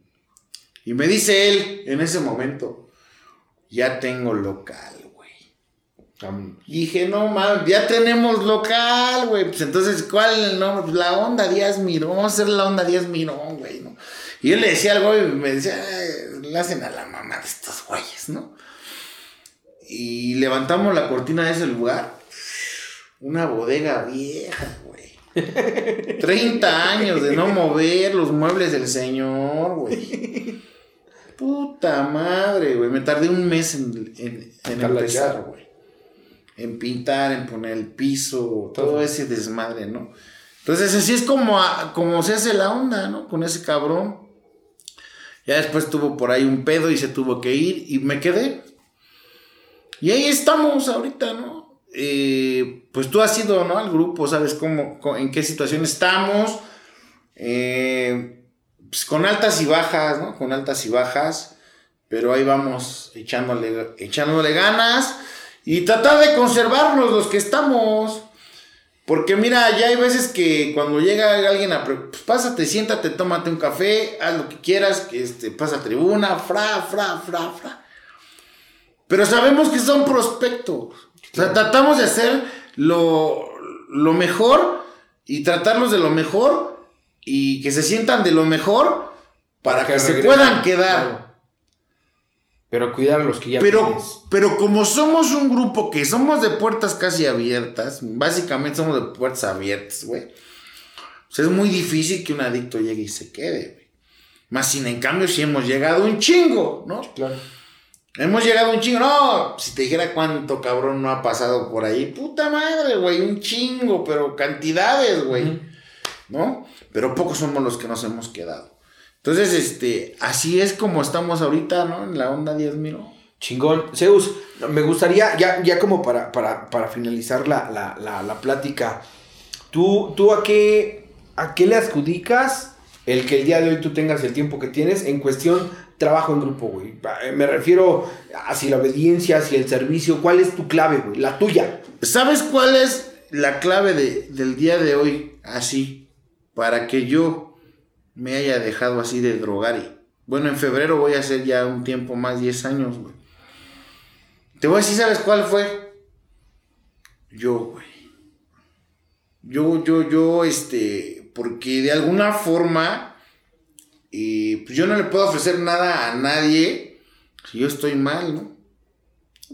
Y me dice él en ese momento, ya tengo local. Y dije, no mames, ya tenemos local, güey. Pues entonces, ¿cuál es el nombre? Pues la onda Díaz Mirón, vamos a hacer la onda Díaz Mirón, güey, ¿no? Y él le decía algo y me decía, le hacen a la mamá de estos güeyes, ¿no? Y levantamos la cortina de ese lugar. Una bodega vieja, güey. (laughs) 30 años de no mover los muebles del señor, güey. Puta madre, güey. Me tardé un mes en, en, en empezar, güey. En pintar, en poner el piso, todo ese desmadre, ¿no? Entonces así es como, como se hace la onda, ¿no? Con ese cabrón. Ya después tuvo por ahí un pedo y se tuvo que ir y me quedé. Y ahí estamos ahorita, ¿no? Eh, pues tú has ido, ¿no? Al grupo, sabes cómo, en qué situación estamos. Eh, pues con altas y bajas, ¿no? Con altas y bajas. Pero ahí vamos echándole, echándole ganas. Y tratar de conservarnos los que estamos. Porque mira, ya hay veces que cuando llega alguien a... Pues pásate, siéntate, tómate un café, haz lo que quieras, que este, pasa a tribuna, fra, fra, fra, fra. Pero sabemos que son prospectos. O sea, tratamos de hacer lo, lo mejor y tratarlos de lo mejor y que se sientan de lo mejor para, que, se puedan quedar. Pero cuidar a los que ya pero, Pero como somos un grupo que somos de puertas casi abiertas, básicamente somos de puertas abiertas, güey. O sea, es muy difícil que un adicto llegue y se quede, güey. Más sin en cambio, si hemos llegado un chingo, ¿no? Claro. Hemos llegado un chingo. No, si te dijera cuánto cabrón no ha pasado por ahí. Puta madre, güey. Un chingo, pero cantidades, güey. ¿No? Pero pocos somos los que nos hemos quedado. Entonces, este, así es como estamos ahorita, ¿no? En la onda 10 mil. Chingón. Zeus, me gustaría, ya, ya como para, para, finalizar la, la, plática, ¿tú, tú a, qué, a qué le adjudicas el que el día de hoy tú tengas el tiempo que tienes en cuestión trabajo en grupo, güey. Eh, me refiero a si la obediencia, si el servicio. ¿Cuál es tu clave, güey? La tuya. ¿Sabes cuál es la clave de, del día de hoy? Así. Para que yo me haya dejado así de drogar. Y, bueno, en febrero voy a hacer ya un tiempo más, 10 años. Te voy a decir, ¿sabes cuál fue? Yo, güey. Yo, yo, yo, este. Porque de alguna forma y pues yo no le puedo ofrecer nada a nadie si yo estoy mal, ¿no?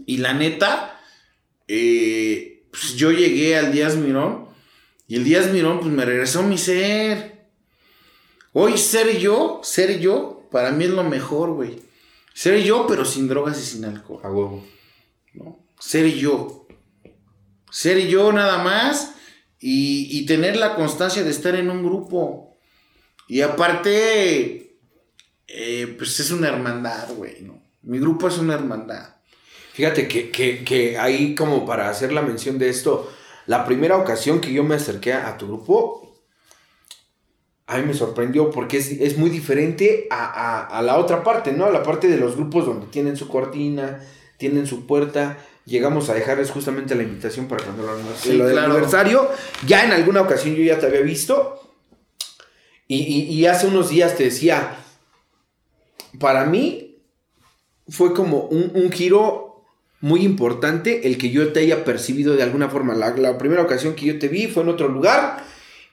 Y la neta, eh, pues yo llegué al Díaz Mirón y el Díaz Mirón pues me regresó mi ser. Hoy ser yo, ser yo, para mí es lo mejor, güey. Ser yo, pero sin drogas y sin alcohol. A huevo. ¿No? Ser yo. Ser yo nada más y, y tener la constancia de estar en un grupo. Y aparte, eh, pues es una hermandad, güey, ¿no? Mi grupo es una hermandad. Fíjate que, que, ahí como para hacer la mención de esto, la primera ocasión que yo me acerqué a tu grupo, a mí me sorprendió porque es, muy diferente a, la otra parte, ¿no? A la parte de los grupos donde tienen su cortina, tienen su puerta. Llegamos a dejarles justamente la invitación para cuando lo, del aniversario. Ya en alguna ocasión yo ya te había visto y, hace unos días te decía, para mí fue como un, giro muy importante el que yo te haya percibido de alguna forma. La, primera ocasión que yo te vi fue en otro lugar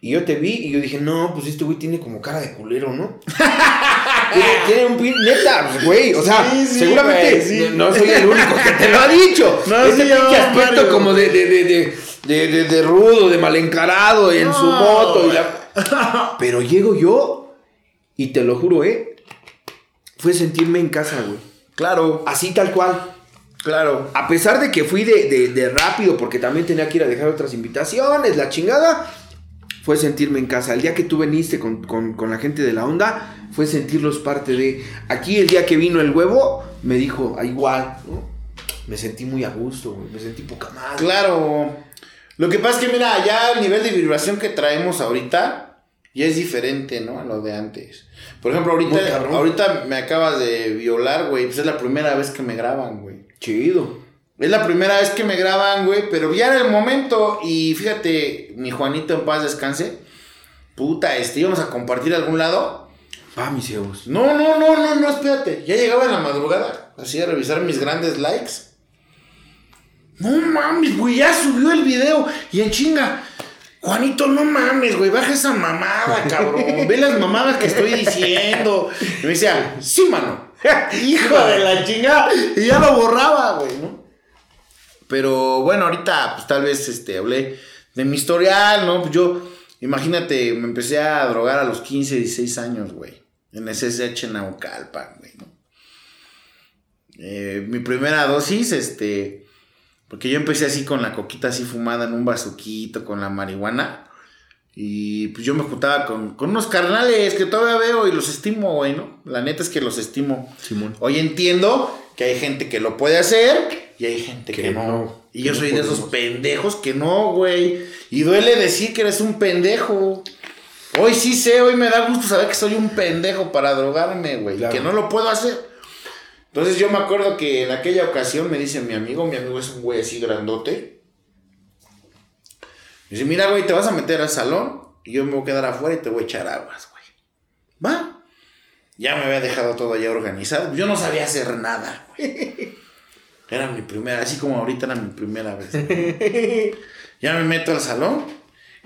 y yo te vi y yo dije, no, pues este güey tiene como cara de culero, ¿no? (laughs) tiene, un pin, neta, pues, güey, o sea, seguramente no, soy el único que te lo ha dicho. (laughs) No, Ese pinche aspecto como de, de, de, de, rudo, de mal encarado en su moto y la (laughs) Pero llego yo y te lo juro, ¿eh? Fue sentirme en casa, güey. Claro. Así tal cual. Claro. A pesar de que fui de, rápido, porque también tenía que ir a dejar otras invitaciones, la chingada, fue sentirme en casa. El día que tú viniste con, la gente de la onda, fue sentirlos parte de... Aquí el día que vino el huevo, me dijo, ah, igual, ¿no? Me sentí muy a gusto, güey. Me sentí poca madre. Claro. Lo que pasa es que, mira, ya el nivel de vibración que traemos ahorita ya es diferente, ¿no? A lo de antes. Por ejemplo, ahorita, ahorita me acabas de violar, güey. Pues es la primera vez que me graban, güey. Chido. Es la primera vez que me graban, güey. Pero ya era el momento. Y fíjate, mi Juanito en paz descanse. puta, este, íbamos a compartir a algún lado. Va, mis cebos. No, no, no, no, no, espérate. Ya llegaba en la madrugada, así a revisar mis grandes likes. No mames, güey, ya subió el video. Y en chinga. Juanito, no mames, güey, baja esa mamada, (laughs) cabrón. Ve las mamadas que estoy diciendo. Y me decía, sí, mano. (laughs) Hijo de la chingada. Y ya lo borraba, güey, ¿no? Pero bueno, ahorita, pues tal vez este, hablé de mi historial, ¿no? Pues yo, imagínate, me empecé a drogar a los 15, 16 años, güey. En el SSH Naucalpan, güey, ¿no? Eh, mi primera dosis, este, porque yo empecé así con la coquita así fumada en un bazuquito, con la marihuana. Y pues yo me juntaba con, con unos carnales que todavía veo y los estimo, güey, ¿no? La neta es que los estimo. Simón. Hoy entiendo que hay gente que lo puede hacer y hay gente que, Que no. no. Y yo No soy de esos pendejos que no, güey. Y duele decir que eres un pendejo. Hoy sí sé, hoy me da gusto saber que soy un pendejo para drogarme, güey. Claro. Que no lo puedo hacer. Entonces yo me acuerdo que en aquella ocasión me dice mi amigo, mi amigo es un güey así grandote. Me dice, mira, güey, te vas a meter al salón y yo me voy a quedar afuera y te voy a echar aguas, güey. Va. Ya me había dejado todo allá organizado. Yo no sabía hacer nada, güey. (laughs) Era mi primera, así como ahorita era mi primera vez. ¿no? ya me meto al salón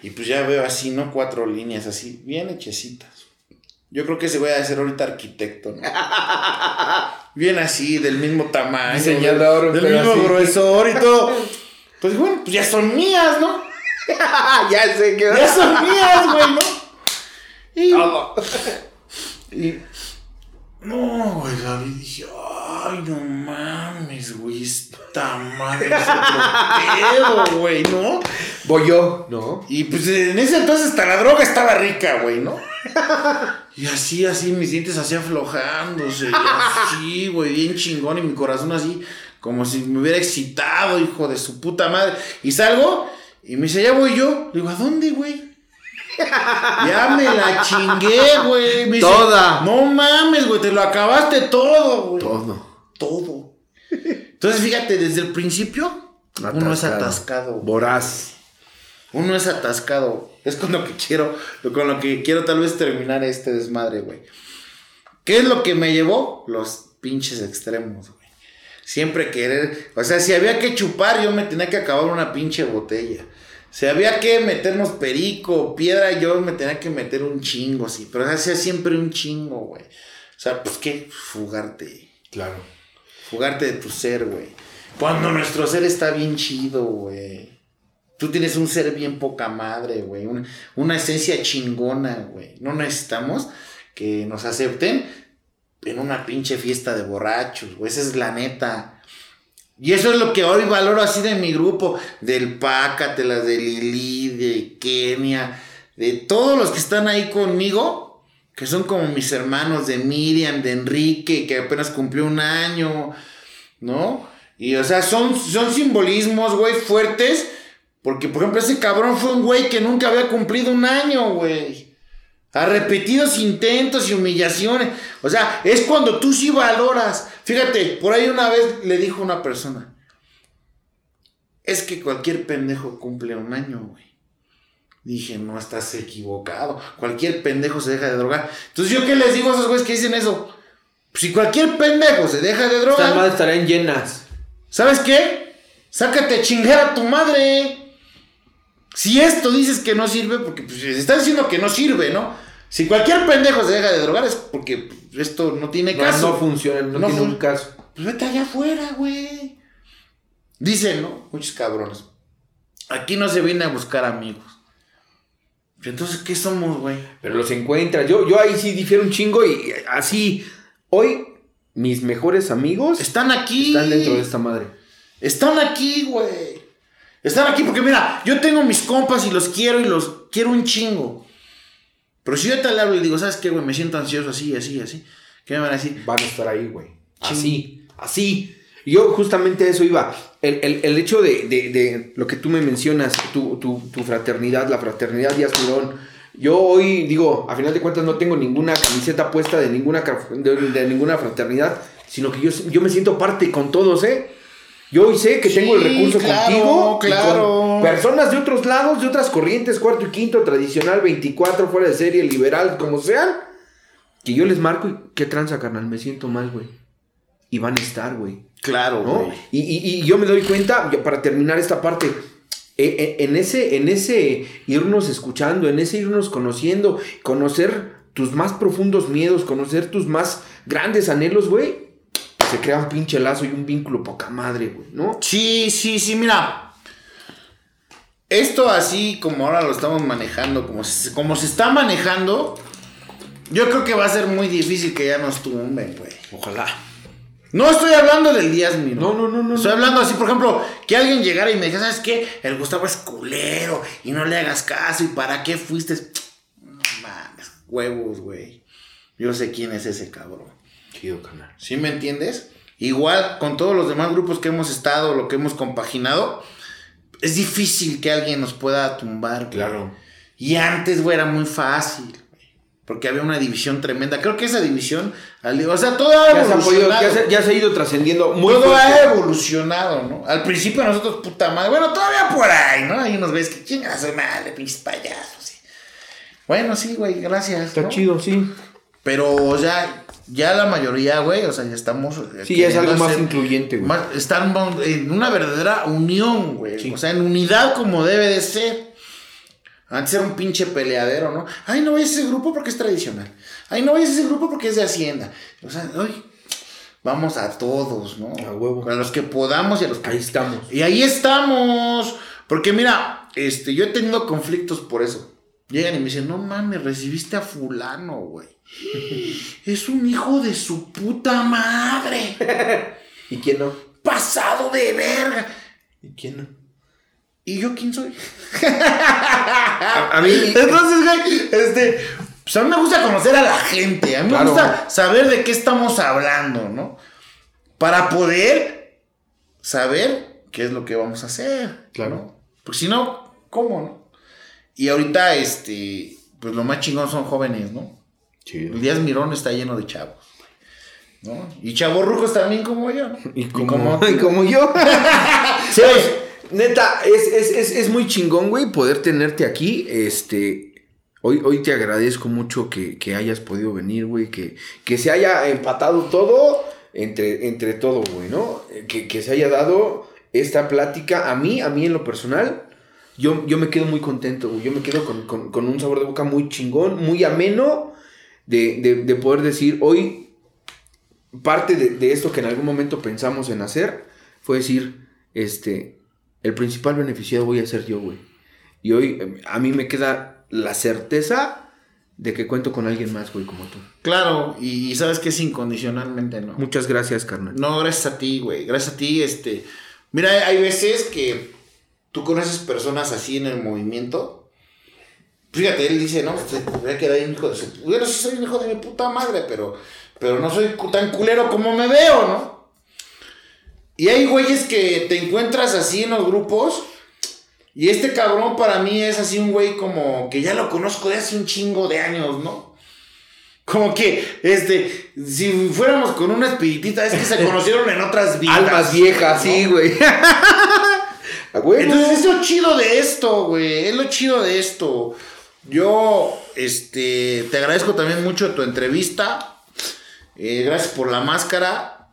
y pues ya veo así, ¿no? Cuatro líneas así, bien hechecitas. Yo creo que se voy a hacer ahorita arquitecto, ¿no? Bien así, del mismo tamaño. Diseñador, Del pero mismo así. gruesor y todo. Pues bueno, pues ya son mías, ¿no? (laughs) ya sé que. Ya son mías, güey, ¿no? Y, y- no, güey, David, dije, ay, no mames, güey, esta madre es pedo, güey, ¿no? Voy yo, ¿no? Y pues en ese entonces hasta la droga estaba rica, güey, ¿no? Y así, así, mis dientes así aflojándose, y así, güey, bien chingón, y mi corazón así, como si me hubiera excitado, hijo de su puta madre. Y salgo, y me dice, ya voy yo. Le digo, ¿a dónde, güey? Ya me la chingué, güey. Dice, Toda. No mames, güey, te lo acabaste todo, güey. Todo. Todo. Entonces, fíjate, desde el principio, uno es Atascado. Voraz. Uno es atascado. Es con lo que quiero, con lo que quiero tal vez terminar este desmadre, güey. ¿Qué es lo que me llevó? Los pinches extremos, güey. Siempre querer, o sea, si había que chupar, yo me tenía que acabar una pinche botella. Si había que meternos perico, piedra, yo me tenía que meter un chingo, sí. Pero hacía siempre un chingo, güey. O sea, pues qué, fugarte. Claro. Fugarte de tu ser, güey. Cuando nuestro ser está bien chido, güey. Tú tienes un ser bien poca madre, güey. Una, una esencia chingona, güey. No necesitamos que nos acepten en una pinche fiesta de borrachos, güey. Esa es la neta. Y eso es lo que hoy valoro así de mi grupo. Del Pácatelas, de Lili, de Kenia. De todos los que están ahí conmigo. Que son como mis hermanos de Miriam, de Enrique, que apenas cumplió un año. ¿No? Y o sea, son, son simbolismos, güey, fuertes. Porque, por ejemplo, ese cabrón fue un güey que nunca había cumplido un año, güey. A repetidos intentos y humillaciones. O sea, es cuando tú sí valoras. Fíjate, por ahí una vez le dijo una persona. Es que cualquier pendejo cumple un año, güey. Dije, no estás equivocado. Cualquier pendejo se deja de drogar. Entonces, ¿yo qué les digo a esos güeyes que dicen eso? Si cualquier pendejo se deja de drogar. Estas madres estarían llenas. ¿Sabes qué? Sácate a chingar a tu madre. Si esto dices que no sirve, porque pues, estás diciendo que no sirve, ¿no? Si cualquier pendejo se deja de drogar es porque esto no tiene No, caso. no funciona, no, No tiene fun- un caso. Pues vete allá afuera, güey. Dicen, ¿no? Muchos cabrones. Aquí no se viene a buscar amigos. Entonces, ¿qué somos, güey? Pero los encuentras. Yo, yo ahí sí difiero un chingo y así. Hoy, mis mejores amigos Están aquí. están dentro de esta madre. Están aquí, güey. Están aquí porque mira, yo tengo mis compas y los quiero y los quiero un chingo. Pero si yo te hablo y digo, ¿sabes qué, güey? Me siento ansioso así, así, así. ¿Qué me van a decir? Van a estar ahí, güey. Así, así. Yo justamente a eso iba. El, el- el hecho de, de- de lo que tú me mencionas, tu, tu- tu fraternidad, la fraternidad Díaz Mirón. Yo hoy digo, a final de cuentas no tengo ninguna camiseta puesta de ninguna, de, de ninguna fraternidad, sino que yo, yo me siento parte con todos, ¿eh? Yo hoy sé que tengo el recurso claro, contigo. claro. con personas de otros lados, de otras corrientes, cuarto y quinto, tradicional, 24, fuera de serie, liberal, como sean. Que yo les marco y qué tranza, carnal, me siento mal, güey. Y van a estar, güey. Claro, ¿no? Y, y- y yo me doy cuenta, para terminar esta parte, eh, eh, en ese, en ese irnos escuchando, en ese irnos conociendo, conocer tus más profundos miedos, conocer tus más grandes anhelos, güey, se crea un pinche lazo y un vínculo poca madre, güey, ¿no? Sí, sí, sí, mira. Esto así como ahora lo estamos manejando, como se, como se está manejando, yo creo que va a ser muy difícil que ya nos tumben, güey. Ojalá. No estoy hablando del Díaz Miro. No, no, no, no, Estoy hablando así, por ejemplo, que alguien llegara y me dijera, ¿sabes qué? El Gustavo es culero y no le hagas caso y para qué fuiste. Mames, huevos, güey. Yo sé quién es ese cabrón. Chido, canal. ¿Sí me entiendes? Igual con todos los demás grupos que hemos estado, lo que hemos compaginado, es difícil que alguien nos pueda tumbar. güey. Claro. Y antes, güey, era muy fácil. Porque había una división tremenda. Creo que esa división, o sea, todo ha Ya se, ha podido- evolucionado. ya se- ya se ha ido trascendiendo muy todo fuerte. ha evolucionado, ¿no? Al principio nosotros, puta madre, bueno, todavía por ahí, ¿no? Hay unos güeyes que chingan a su madre, pinches payasos. sí. Bueno, sí, güey, gracias. Está ¿no? chido, sí. Pero ya, ya la mayoría, güey, o sea, ya estamos. eh, Sí, ya es algo más incluyente, güey. más- están en una verdadera unión, güey. Sí. O sea, en unidad como debe de ser. Antes era un pinche peleadero, ¿no? Ay, no vayas a ese grupo porque es tradicional. Ay, no vayas a ese grupo porque es de Hacienda. O sea, ay, vamos a todos, ¿no? A huevo. A los que podamos y a los que Ahí estamos. y ahí estamos. Porque mira, este, yo he tenido conflictos por eso. Llegan y me dicen, no mames, recibiste a fulano, güey. (laughs) Es un hijo de su puta madre. (laughs) ¿Y quién no? Pasado de verga. ¿Y quién no? ¿Y yo quién soy? A, a mí. Entonces, güey, este, pues a mí me gusta conocer a la gente. A mí Claro. me gusta saber de qué estamos hablando, ¿no? Para poder saber qué es lo que vamos a hacer. Claro. ¿no? Porque si no, ¿cómo, no? Y ahorita, este, pues lo más chingón son jóvenes, ¿no? Chido. El Díaz Mirón está lleno de chavos. ¿No? Y chavorrucos también como yo, ¿no? (laughs) Y como, (laughs) y como yo. (laughs) Sebas, neta, es, es, es, es muy chingón, güey, poder tenerte aquí. Este. Hoy, hoy te agradezco mucho que, que hayas podido venir, güey. Que, que se haya empatado todo entre, entre todo, güey, ¿no? Que, que se haya dado esta plática. A mí, a mí en lo personal, yo, yo me quedo muy contento, güey. Yo me quedo con, con- un sabor de boca muy chingón, muy ameno de, de- de poder decir, hoy parte de, de esto que en algún momento pensamos en hacer fue decir, este, el principal beneficiado voy a ser yo, güey. Y hoy eh, a mí me queda la certeza de que cuento con alguien más, güey, como tú. Claro, y sabes que es incondicionalmente, ¿no? Muchas gracias, carnal. No, gracias a ti, güey. Gracias a ti, este. Mira, hay- veces que tú conoces personas así en el movimiento. Fíjate, él dice, no, usted voy a quedar un hijo de su. Yo no soy un hijo de mi puta madre, pero, pero no soy tan culero como me veo, ¿no? Y hay güeyes que te encuentras así en los grupos. Y este cabrón para mí es así un güey como que ya lo conozco de hace un chingo de años, ¿no? Como que, este, si fuéramos con una espiritita, es que se (laughs) conocieron en otras vidas. Almas viejas, ¿no? sí, güey. (laughs) Entonces es lo chido de esto, güey. Es lo chido de esto. Yo, este, te agradezco también mucho tu entrevista. Eh, gracias por la máscara.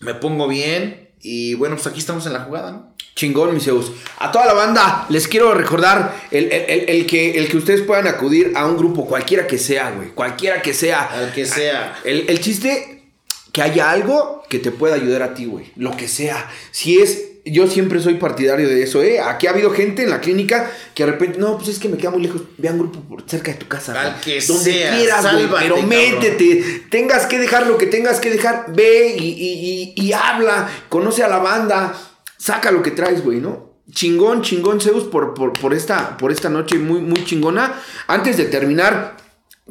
Me pongo bien. Y bueno, pues aquí estamos en la jugada, ¿no? Chingón, mis Zeus. A toda la banda, les quiero recordar el, el- el- el que, el que ustedes puedan acudir a un grupo, cualquiera que sea, güey. Cualquiera que sea. Al que sea. El, el chiste, que haya algo que te pueda ayudar a ti, güey. Lo que sea. Si es. Yo siempre soy partidario de eso, ¿eh? Aquí ha habido gente en la clínica que de repente, no, pues es que me queda muy lejos. Ve a un grupo por cerca de tu casa. Al que Donde sea, quieras, güey. sálvate, Pero cabrón. métete. Tengas que dejar lo que tengas que dejar. Ve y, y- y- y habla. Conoce a la banda. Saca lo que traes, güey, ¿no? Chingón, chingón, Zeus, por, por, por, esta, por esta noche muy, muy chingona. Antes de terminar,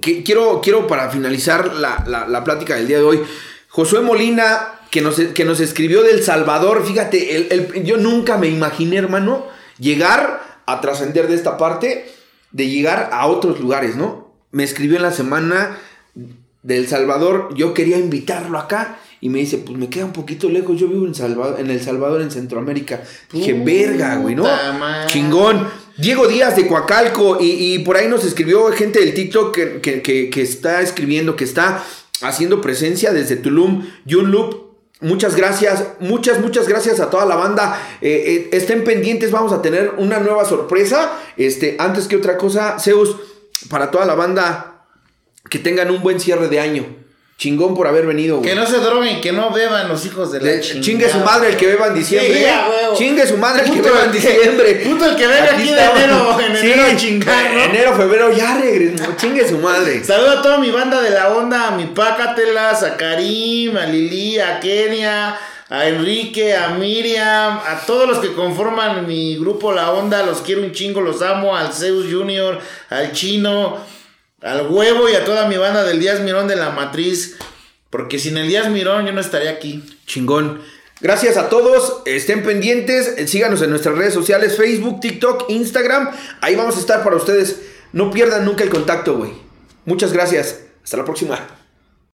que, quiero, quiero para finalizar la, la- la plática del día de hoy, Josué Molina, que nos, que nos escribió del Salvador, fíjate, el- el- yo nunca me imaginé, hermano, llegar a trascender de esta parte, de llegar a otros lugares, ¿no? Me escribió en la semana del Salvador, yo quería invitarlo acá Y me dice, pues me queda un poquito lejos, yo vivo en, Salvador, en El Salvador, en Centroamérica. Dije, verga, güey, ¿no? Madre. Chingón. Diego Díaz de Coacalco y, y por ahí nos escribió gente del TikTok que, que- que- que está escribiendo, que está haciendo presencia desde Tulum. Yun Loop, muchas gracias, muchas, muchas gracias a toda la banda. Eh, eh, estén pendientes, vamos a tener una nueva sorpresa. Este, antes que otra cosa, Zeus, para toda la banda, que tengan un buen cierre de año. Chingón por haber venido, güey. Que no se droguen, que no beban los hijos de la Le- chingada. Chingue su madre el que beba en diciembre. Sí, ¿eh? Chingue su madre el que beba en diciembre. puto el que venga aquí de enero, en enero a chingar, ¿no? Enero, febrero, ya regresó. Chingue su madre. Saludo a toda mi banda de la onda, a mi Pácatelas, a Karim, a Lili, a Kenia, a Enrique, a Miriam, a todos los que conforman mi grupo La Onda, los quiero un chingo, los amo, al Zeus Junior, al Chino, al Huevo y a toda mi banda del Díaz Mirón de la Matriz, porque sin el Díaz Mirón yo no estaría aquí. Chingón. Gracias a todos. Estén pendientes. eh, Síganos en nuestras redes sociales: Facebook, TikTok, Instagram. Ahí vamos a estar para ustedes. No pierdan nunca el contacto, güey. Muchas gracias. Hasta la próxima.